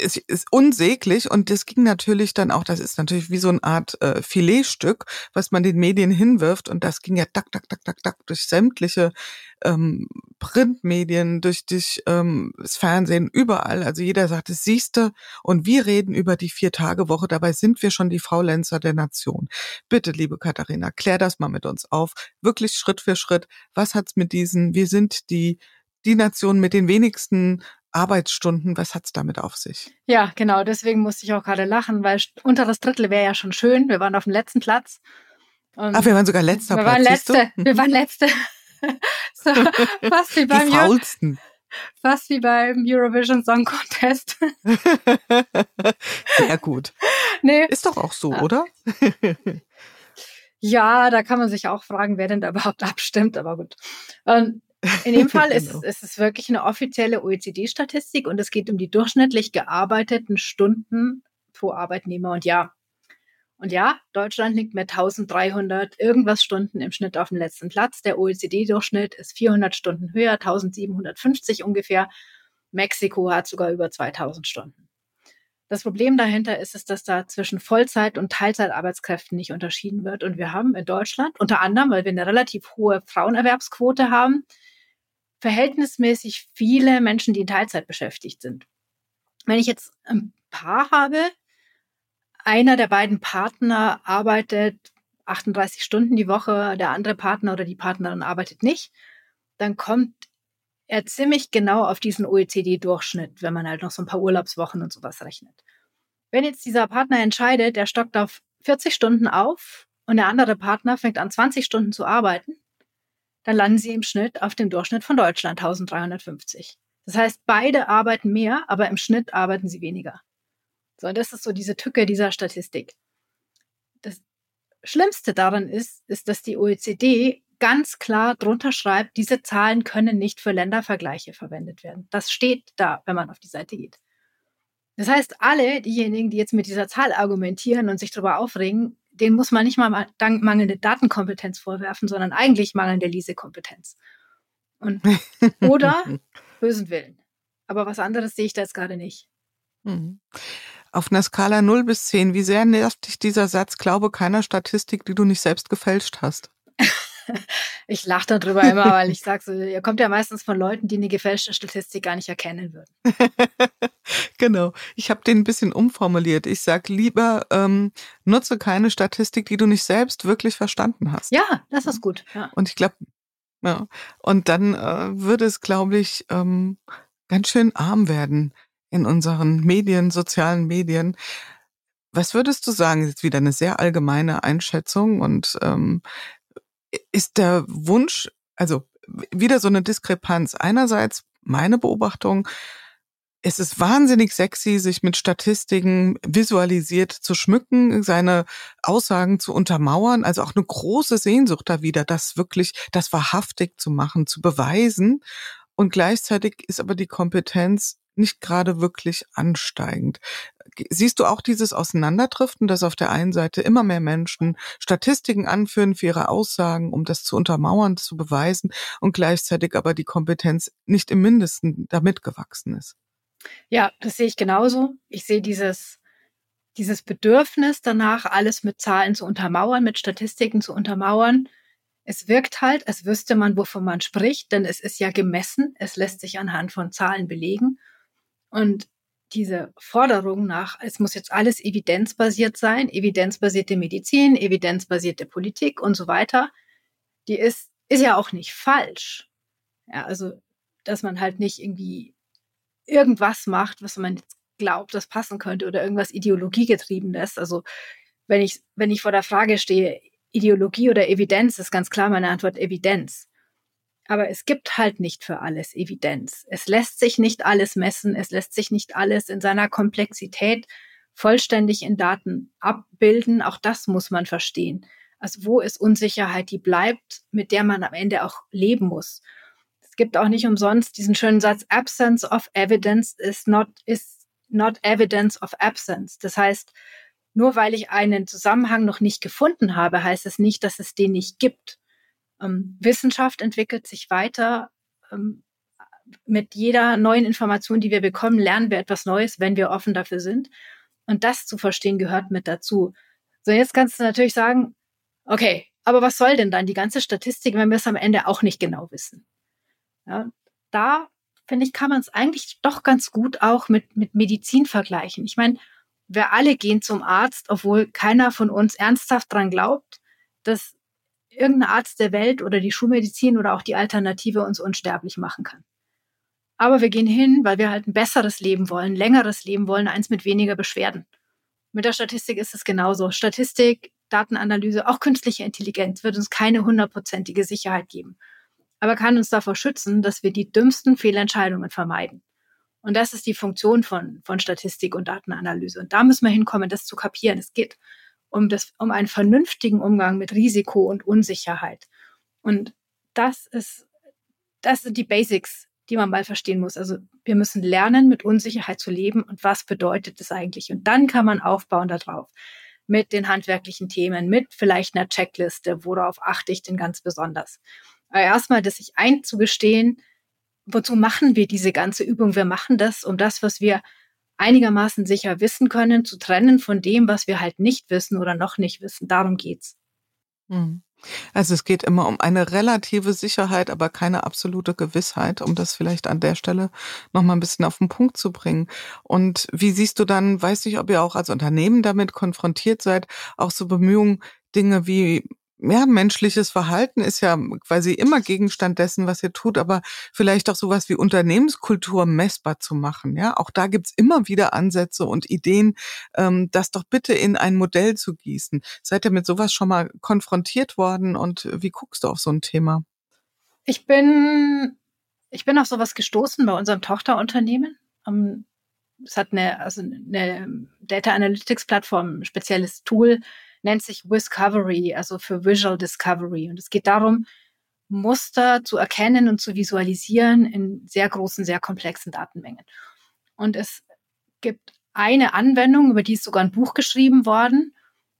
es ist unsäglich und das ging natürlich dann auch, das ist natürlich wie so eine Art äh, Filetstück, was man den Medien hinwirft und das ging ja tak, tak, tak, tak, tak durch sämtliche ähm, Printmedien, durch, durch ähm, das Fernsehen, überall. Also jeder sagt, es siehste und wir reden über die Vier-Tage-Woche, dabei sind wir schon die Faulenzer der Nation. Bitte, liebe Katharina, klär das mal mit uns auf, wirklich Schritt für Schritt. Was hat's mit diesen, wir sind die die Nation mit den wenigsten Arbeitsstunden, was hat's damit auf sich? Ja, genau, deswegen musste ich auch gerade lachen, weil unteres Drittel wäre ja schon schön. Wir waren auf dem letzten Platz. Ach, wir waren sogar letzter wir Platz. Waren letzte, wir waren letzte. so, fast wie beim Die faulsten. Fast wie beim Eurovision Song Contest. Sehr gut. Nee. Ist doch auch so, ja. oder? ja, da kann man sich auch fragen, wer denn da überhaupt abstimmt, aber gut. Und in dem Fall ist, genau. ist es wirklich eine offizielle OECD-Statistik und es geht um die durchschnittlich gearbeiteten Stunden pro Arbeitnehmer und Jahr. Und ja, Deutschland liegt mit 1300 irgendwas Stunden im Schnitt auf dem letzten Platz. Der OECD-Durchschnitt ist 400 Stunden höher, 1750 ungefähr. Mexiko hat sogar über 2000 Stunden. Das Problem dahinter ist, ist, dass da zwischen Vollzeit- und Teilzeitarbeitskräften nicht unterschieden wird. Und wir haben in Deutschland, unter anderem, weil wir eine relativ hohe Frauenerwerbsquote haben, verhältnismäßig viele Menschen, die in Teilzeit beschäftigt sind. Wenn ich jetzt ein Paar habe, einer der beiden Partner arbeitet 38 Stunden die Woche, der andere Partner oder die Partnerin arbeitet nicht, dann kommt er ziemlich genau auf diesen OECD-Durchschnitt, wenn man halt noch so ein paar Urlaubswochen und sowas rechnet. Wenn jetzt dieser Partner entscheidet, der stockt auf 40 Stunden auf und der andere Partner fängt an 20 Stunden zu arbeiten, dann landen sie im Schnitt auf dem Durchschnitt von Deutschland 1350. Das heißt, beide arbeiten mehr, aber im Schnitt arbeiten sie weniger. So, und das ist so diese Tücke dieser Statistik. Das Schlimmste daran ist, ist, dass die OECD ganz klar drunter schreibt, diese Zahlen können nicht für Ländervergleiche verwendet werden. Das steht da, wenn man auf die Seite geht. Das heißt, alle diejenigen, die jetzt mit dieser Zahl argumentieren und sich darüber aufregen, denen muss man nicht mal mangelnde Datenkompetenz vorwerfen, sondern eigentlich mangelnde Lesekompetenz. Und, oder bösen Willen. Aber was anderes sehe ich da jetzt gerade nicht. Mhm. Auf einer Skala 0 bis 10, wie sehr nervt dich dieser Satz, glaube keiner Statistik, die du nicht selbst gefälscht hast? ich lache darüber immer, weil ich sage so, ihr kommt ja meistens von Leuten, die eine gefälschte Statistik gar nicht erkennen würden. genau. Ich habe den ein bisschen umformuliert. Ich sage lieber, ähm, nutze keine Statistik, die du nicht selbst wirklich verstanden hast. Ja, das ist gut. Ja. Und ich glaube, ja. Und dann äh, würde es, glaube ich, ähm, ganz schön arm werden in unseren Medien, sozialen Medien. Was würdest du sagen? Das ist wieder eine sehr allgemeine Einschätzung und ähm, ist der Wunsch, also wieder so eine Diskrepanz. Einerseits meine Beobachtung, es ist wahnsinnig sexy, sich mit Statistiken visualisiert zu schmücken, seine Aussagen zu untermauern, also auch eine große Sehnsucht da wieder, das wirklich, das wahrhaftig zu machen, zu beweisen. Und gleichzeitig ist aber die Kompetenz nicht gerade wirklich ansteigend. Siehst du auch dieses Auseinanderdriften, dass auf der einen Seite immer mehr Menschen Statistiken anführen für ihre Aussagen, um das zu untermauern, zu beweisen und gleichzeitig aber die Kompetenz nicht im Mindesten damit gewachsen ist? Ja, das sehe ich genauso. Ich sehe dieses, dieses Bedürfnis danach, alles mit Zahlen zu untermauern, mit Statistiken zu untermauern. Es wirkt halt, als wüsste man, wovon man spricht, denn es ist ja gemessen. Es lässt sich anhand von Zahlen belegen. Und diese Forderung nach, es muss jetzt alles evidenzbasiert sein, evidenzbasierte Medizin, evidenzbasierte Politik und so weiter, die ist, ist ja auch nicht falsch. Ja, also, dass man halt nicht irgendwie irgendwas macht, was man jetzt glaubt, das passen könnte oder irgendwas ideologiegetriebenes. Also, wenn ich, wenn ich vor der Frage stehe, Ideologie oder Evidenz, ist ganz klar meine Antwort Evidenz. Aber es gibt halt nicht für alles Evidenz. Es lässt sich nicht alles messen. Es lässt sich nicht alles in seiner Komplexität vollständig in Daten abbilden. Auch das muss man verstehen. Also wo ist Unsicherheit, die bleibt, mit der man am Ende auch leben muss. Es gibt auch nicht umsonst diesen schönen Satz, Absence of evidence is not, is not evidence of absence. Das heißt, nur weil ich einen Zusammenhang noch nicht gefunden habe, heißt es nicht, dass es den nicht gibt. Ähm, Wissenschaft entwickelt sich weiter. Ähm, mit jeder neuen Information, die wir bekommen, lernen wir etwas Neues, wenn wir offen dafür sind. Und das zu verstehen gehört mit dazu. So, jetzt kannst du natürlich sagen, okay, aber was soll denn dann die ganze Statistik, wenn wir es am Ende auch nicht genau wissen? Ja, da finde ich, kann man es eigentlich doch ganz gut auch mit, mit Medizin vergleichen. Ich meine, wir alle gehen zum Arzt, obwohl keiner von uns ernsthaft dran glaubt, dass irgendein Arzt der Welt oder die Schulmedizin oder auch die Alternative uns unsterblich machen kann. Aber wir gehen hin, weil wir halt ein besseres Leben wollen, längeres Leben wollen, eins mit weniger Beschwerden. Mit der Statistik ist es genauso. Statistik, Datenanalyse, auch künstliche Intelligenz wird uns keine hundertprozentige Sicherheit geben, aber kann uns davor schützen, dass wir die dümmsten Fehlentscheidungen vermeiden. Und das ist die Funktion von, von Statistik und Datenanalyse. Und da müssen wir hinkommen, das zu kapieren. Es geht um, das, um einen vernünftigen Umgang mit Risiko und Unsicherheit. Und das ist, das sind die Basics, die man mal verstehen muss. Also wir müssen lernen, mit Unsicherheit zu leben und was bedeutet das eigentlich? Und dann kann man aufbauen darauf mit den handwerklichen Themen, mit vielleicht einer Checkliste, worauf achte ich denn ganz besonders. Aber erstmal, das sich einzugestehen, wozu machen wir diese ganze Übung? Wir machen das, um das, was wir einigermaßen sicher wissen können, zu trennen von dem, was wir halt nicht wissen oder noch nicht wissen. Darum geht's. Hm. Also es geht immer um eine relative Sicherheit, aber keine absolute Gewissheit, um das vielleicht an der Stelle nochmal ein bisschen auf den Punkt zu bringen. Und wie siehst du dann, weiß nicht, ob ihr auch als Unternehmen damit konfrontiert seid, auch so Bemühungen, Dinge wie ja, menschliches Verhalten ist ja quasi immer Gegenstand dessen, was ihr tut, aber vielleicht auch sowas wie Unternehmenskultur messbar zu machen. Ja, auch da gibt's immer wieder Ansätze und Ideen, ähm, das doch bitte in ein Modell zu gießen. Seid ihr mit sowas schon mal konfrontiert worden und wie guckst du auf so ein Thema? Ich bin, ich bin auf sowas gestoßen bei unserem Tochterunternehmen. Ähm, es hat eine, also eine Data Analytics Plattform, ein spezielles Tool, nennt sich Discovery, also für Visual Discovery. Und es geht darum, Muster zu erkennen und zu visualisieren in sehr großen, sehr komplexen Datenmengen. Und es gibt eine Anwendung, über die ist sogar ein Buch geschrieben worden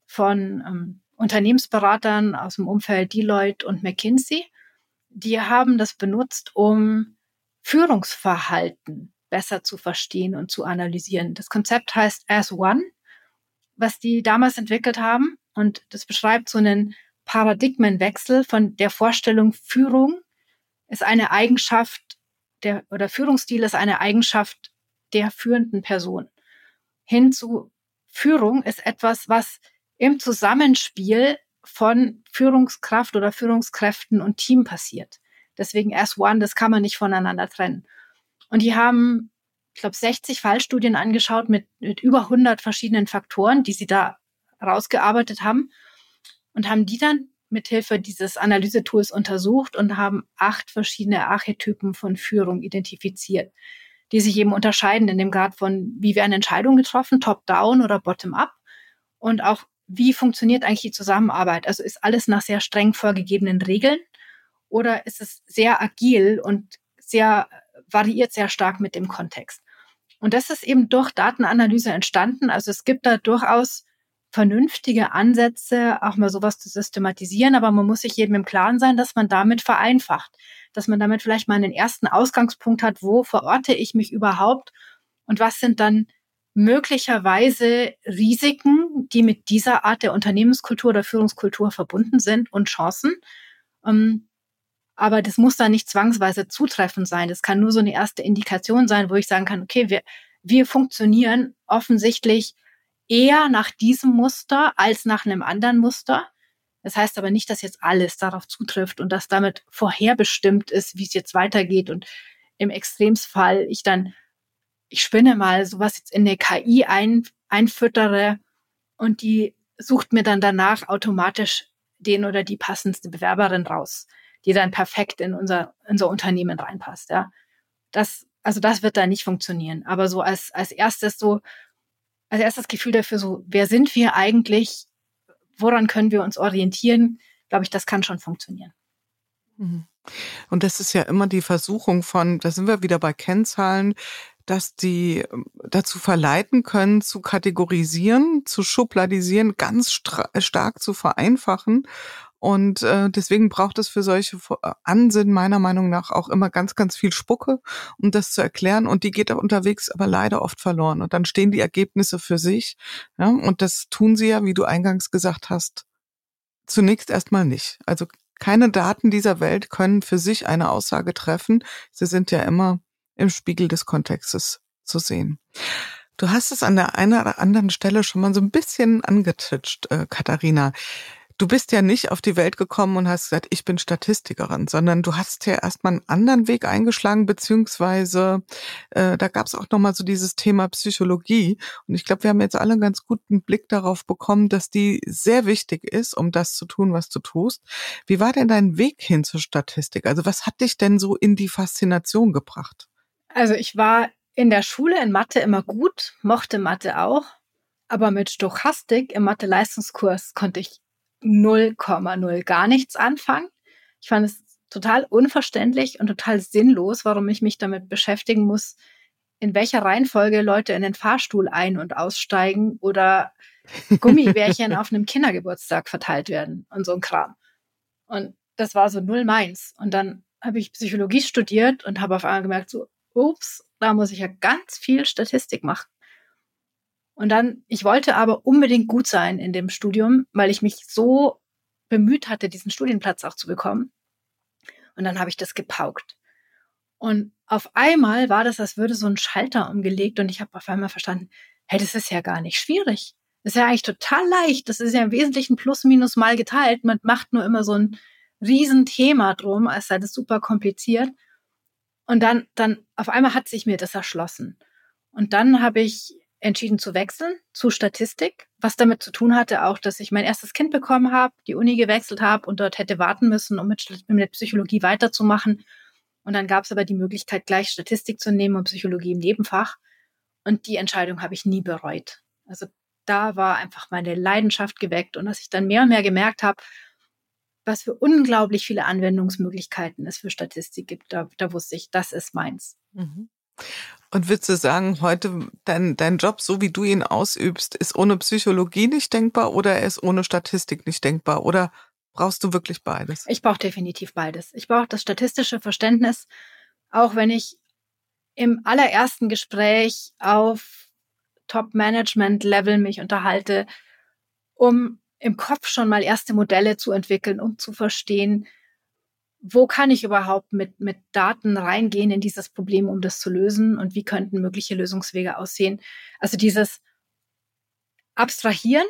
von ähm, Unternehmensberatern aus dem Umfeld Deloitte und McKinsey. Die haben das benutzt, um Führungsverhalten besser zu verstehen und zu analysieren. Das Konzept heißt As One was die damals entwickelt haben. Und das beschreibt so einen Paradigmenwechsel von der Vorstellung, Führung ist eine Eigenschaft der, oder Führungsstil ist eine Eigenschaft der führenden Person. Hin zu Führung ist etwas, was im Zusammenspiel von Führungskraft oder Führungskräften und Team passiert. Deswegen as one, das kann man nicht voneinander trennen. Und die haben ich glaube, 60 Fallstudien angeschaut mit, mit über 100 verschiedenen Faktoren, die sie da rausgearbeitet haben und haben die dann mithilfe dieses Analysetools untersucht und haben acht verschiedene Archetypen von Führung identifiziert, die sich eben unterscheiden in dem Grad von, wie werden Entscheidungen getroffen, top-down oder bottom-up und auch, wie funktioniert eigentlich die Zusammenarbeit? Also ist alles nach sehr streng vorgegebenen Regeln oder ist es sehr agil und sehr variiert sehr stark mit dem Kontext? Und das ist eben durch Datenanalyse entstanden. Also es gibt da durchaus vernünftige Ansätze, auch mal sowas zu systematisieren, aber man muss sich jedem im Klaren sein, dass man damit vereinfacht, dass man damit vielleicht mal einen ersten Ausgangspunkt hat, wo verorte ich mich überhaupt und was sind dann möglicherweise Risiken, die mit dieser Art der Unternehmenskultur oder Führungskultur verbunden sind und Chancen. Ähm, aber das muss dann nicht zwangsweise zutreffend sein. Das kann nur so eine erste Indikation sein, wo ich sagen kann, okay, wir, wir funktionieren offensichtlich eher nach diesem Muster als nach einem anderen Muster. Das heißt aber nicht, dass jetzt alles darauf zutrifft und dass damit vorherbestimmt ist, wie es jetzt weitergeht und im Extremsfall ich dann, ich spinne mal sowas jetzt in eine KI ein, einfüttere und die sucht mir dann danach automatisch den oder die passendste Bewerberin raus die dann perfekt in unser, unser Unternehmen reinpasst. Ja. Das, also das wird da nicht funktionieren. Aber so als, als erstes so, als erstes Gefühl dafür so, wer sind wir eigentlich? Woran können wir uns orientieren? Glaube ich, das kann schon funktionieren. Mhm. Und das ist ja immer die Versuchung von, da sind wir wieder bei Kennzahlen, dass die ähm, dazu verleiten können, zu kategorisieren, zu schubladisieren, ganz stark zu vereinfachen. Und äh, deswegen braucht es für solche äh, Ansinnen meiner Meinung nach auch immer ganz, ganz viel Spucke, um das zu erklären. Und die geht auch unterwegs aber leider oft verloren. Und dann stehen die Ergebnisse für sich. Ja? Und das tun sie ja, wie du eingangs gesagt hast, zunächst erstmal nicht. Also keine Daten dieser Welt können für sich eine Aussage treffen. Sie sind ja immer im Spiegel des Kontextes zu sehen. Du hast es an der einen oder anderen Stelle schon mal so ein bisschen angetitscht, äh, Katharina. Du bist ja nicht auf die Welt gekommen und hast gesagt, ich bin Statistikerin, sondern du hast ja erstmal einen anderen Weg eingeschlagen, beziehungsweise äh, da gab es auch nochmal so dieses Thema Psychologie. Und ich glaube, wir haben jetzt alle einen ganz guten Blick darauf bekommen, dass die sehr wichtig ist, um das zu tun, was du tust. Wie war denn dein Weg hin zur Statistik? Also was hat dich denn so in die Faszination gebracht? Also ich war in der Schule in Mathe immer gut, mochte Mathe auch, aber mit Stochastik im Mathe-Leistungskurs konnte ich 0,0 gar nichts anfangen. Ich fand es total unverständlich und total sinnlos, warum ich mich damit beschäftigen muss, in welcher Reihenfolge Leute in den Fahrstuhl ein- und aussteigen oder Gummibärchen auf einem Kindergeburtstag verteilt werden und so ein Kram. Und das war so null meins. Und dann habe ich Psychologie studiert und habe auf einmal gemerkt, so, ups, da muss ich ja ganz viel Statistik machen. Und dann, ich wollte aber unbedingt gut sein in dem Studium, weil ich mich so bemüht hatte, diesen Studienplatz auch zu bekommen. Und dann habe ich das gepaukt. Und auf einmal war das, als würde so ein Schalter umgelegt und ich habe auf einmal verstanden, hey, das ist ja gar nicht schwierig. Das ist ja eigentlich total leicht. Das ist ja im Wesentlichen plus minus mal geteilt. Man macht nur immer so ein Riesenthema drum, als sei das super kompliziert. Und dann, dann auf einmal hat sich mir das erschlossen. Und dann habe ich entschieden zu wechseln zu Statistik, was damit zu tun hatte auch, dass ich mein erstes Kind bekommen habe, die Uni gewechselt habe und dort hätte warten müssen, um mit, mit Psychologie weiterzumachen. Und dann gab es aber die Möglichkeit, gleich Statistik zu nehmen und Psychologie im Nebenfach. Und die Entscheidung habe ich nie bereut. Also da war einfach meine Leidenschaft geweckt und dass ich dann mehr und mehr gemerkt habe, was für unglaublich viele Anwendungsmöglichkeiten es für Statistik gibt. Da, da wusste ich, das ist meins. Mhm. Und würdest du sagen, heute dein, dein Job, so wie du ihn ausübst, ist ohne Psychologie nicht denkbar oder er ist ohne Statistik nicht denkbar? Oder brauchst du wirklich beides? Ich brauche definitiv beides. Ich brauche das statistische Verständnis, auch wenn ich im allerersten Gespräch auf Top-Management-Level mich unterhalte, um im Kopf schon mal erste Modelle zu entwickeln, um zu verstehen, wo kann ich überhaupt mit, mit Daten reingehen in dieses Problem, um das zu lösen und wie könnten mögliche Lösungswege aussehen. Also dieses Abstrahieren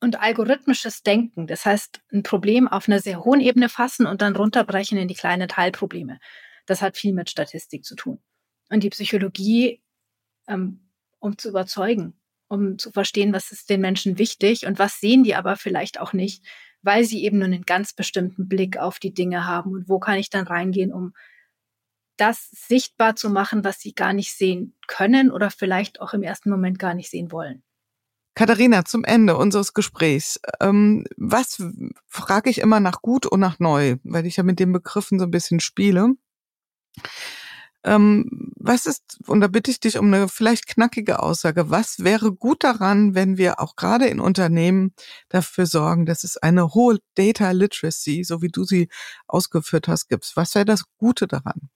und algorithmisches Denken, das heißt ein Problem auf einer sehr hohen Ebene fassen und dann runterbrechen in die kleinen Teilprobleme. Das hat viel mit Statistik zu tun. Und die Psychologie, ähm, um zu überzeugen, um zu verstehen, was ist den Menschen wichtig und was sehen die aber vielleicht auch nicht, weil sie eben nur einen ganz bestimmten Blick auf die Dinge haben. Und wo kann ich dann reingehen, um das sichtbar zu machen, was sie gar nicht sehen können oder vielleicht auch im ersten Moment gar nicht sehen wollen. Katharina, zum Ende unseres Gesprächs. Ähm, was frage ich immer nach gut und nach neu, weil ich ja mit den Begriffen so ein bisschen spiele. Ähm, was ist, und da bitte ich dich um eine vielleicht knackige Aussage, was wäre gut daran, wenn wir auch gerade in Unternehmen dafür sorgen, dass es eine hohe Data Literacy, so wie du sie ausgeführt hast, gibt? Was wäre das Gute daran?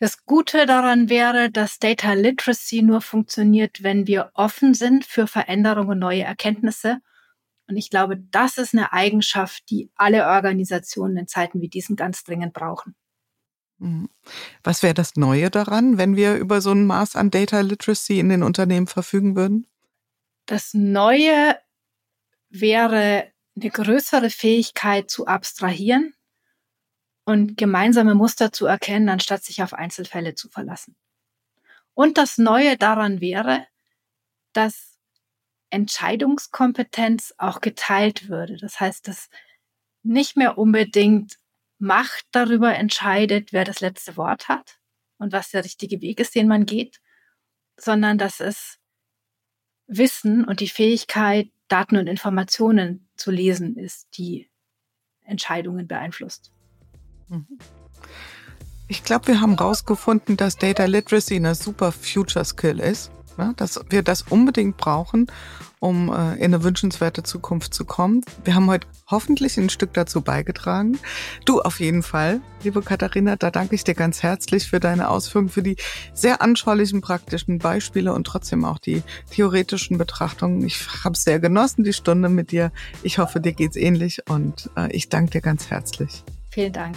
Das Gute daran wäre, dass Data Literacy nur funktioniert, wenn wir offen sind für Veränderungen neue Erkenntnisse. Und ich glaube, das ist eine Eigenschaft, die alle Organisationen in Zeiten wie diesen ganz dringend brauchen. Mhm. Was wäre das Neue daran, wenn wir über so ein Maß an Data Literacy in den Unternehmen verfügen würden? Das Neue wäre eine größere Fähigkeit zu abstrahieren und gemeinsame Muster zu erkennen, anstatt sich auf Einzelfälle zu verlassen. Und das Neue daran wäre, dass Entscheidungskompetenz auch geteilt würde. Das heißt, dass nicht mehr unbedingt Macht darüber entscheidet, wer das letzte Wort hat und was der richtige Weg ist, den man geht, sondern dass es Wissen und die Fähigkeit, Daten und Informationen zu lesen ist, die Entscheidungen beeinflusst. Mhm. Ich glaube, wir haben herausgefunden, dass Data Literacy eine super Future Skill ist, ne? dass wir das unbedingt brauchen, um äh, in eine wünschenswerte Zukunft zu kommen. Wir haben heute hoffentlich ein Stück dazu beigetragen. Du auf jeden Fall, liebe Katharina, da danke ich dir ganz herzlich für deine Ausführungen, für die sehr anschaulichen praktischen Beispiele und trotzdem auch die theoretischen Betrachtungen. Ich habe sehr genossen, die Stunde mit dir. Ich hoffe, dir geht's ähnlich und äh, ich danke dir ganz herzlich. Vielen Dank.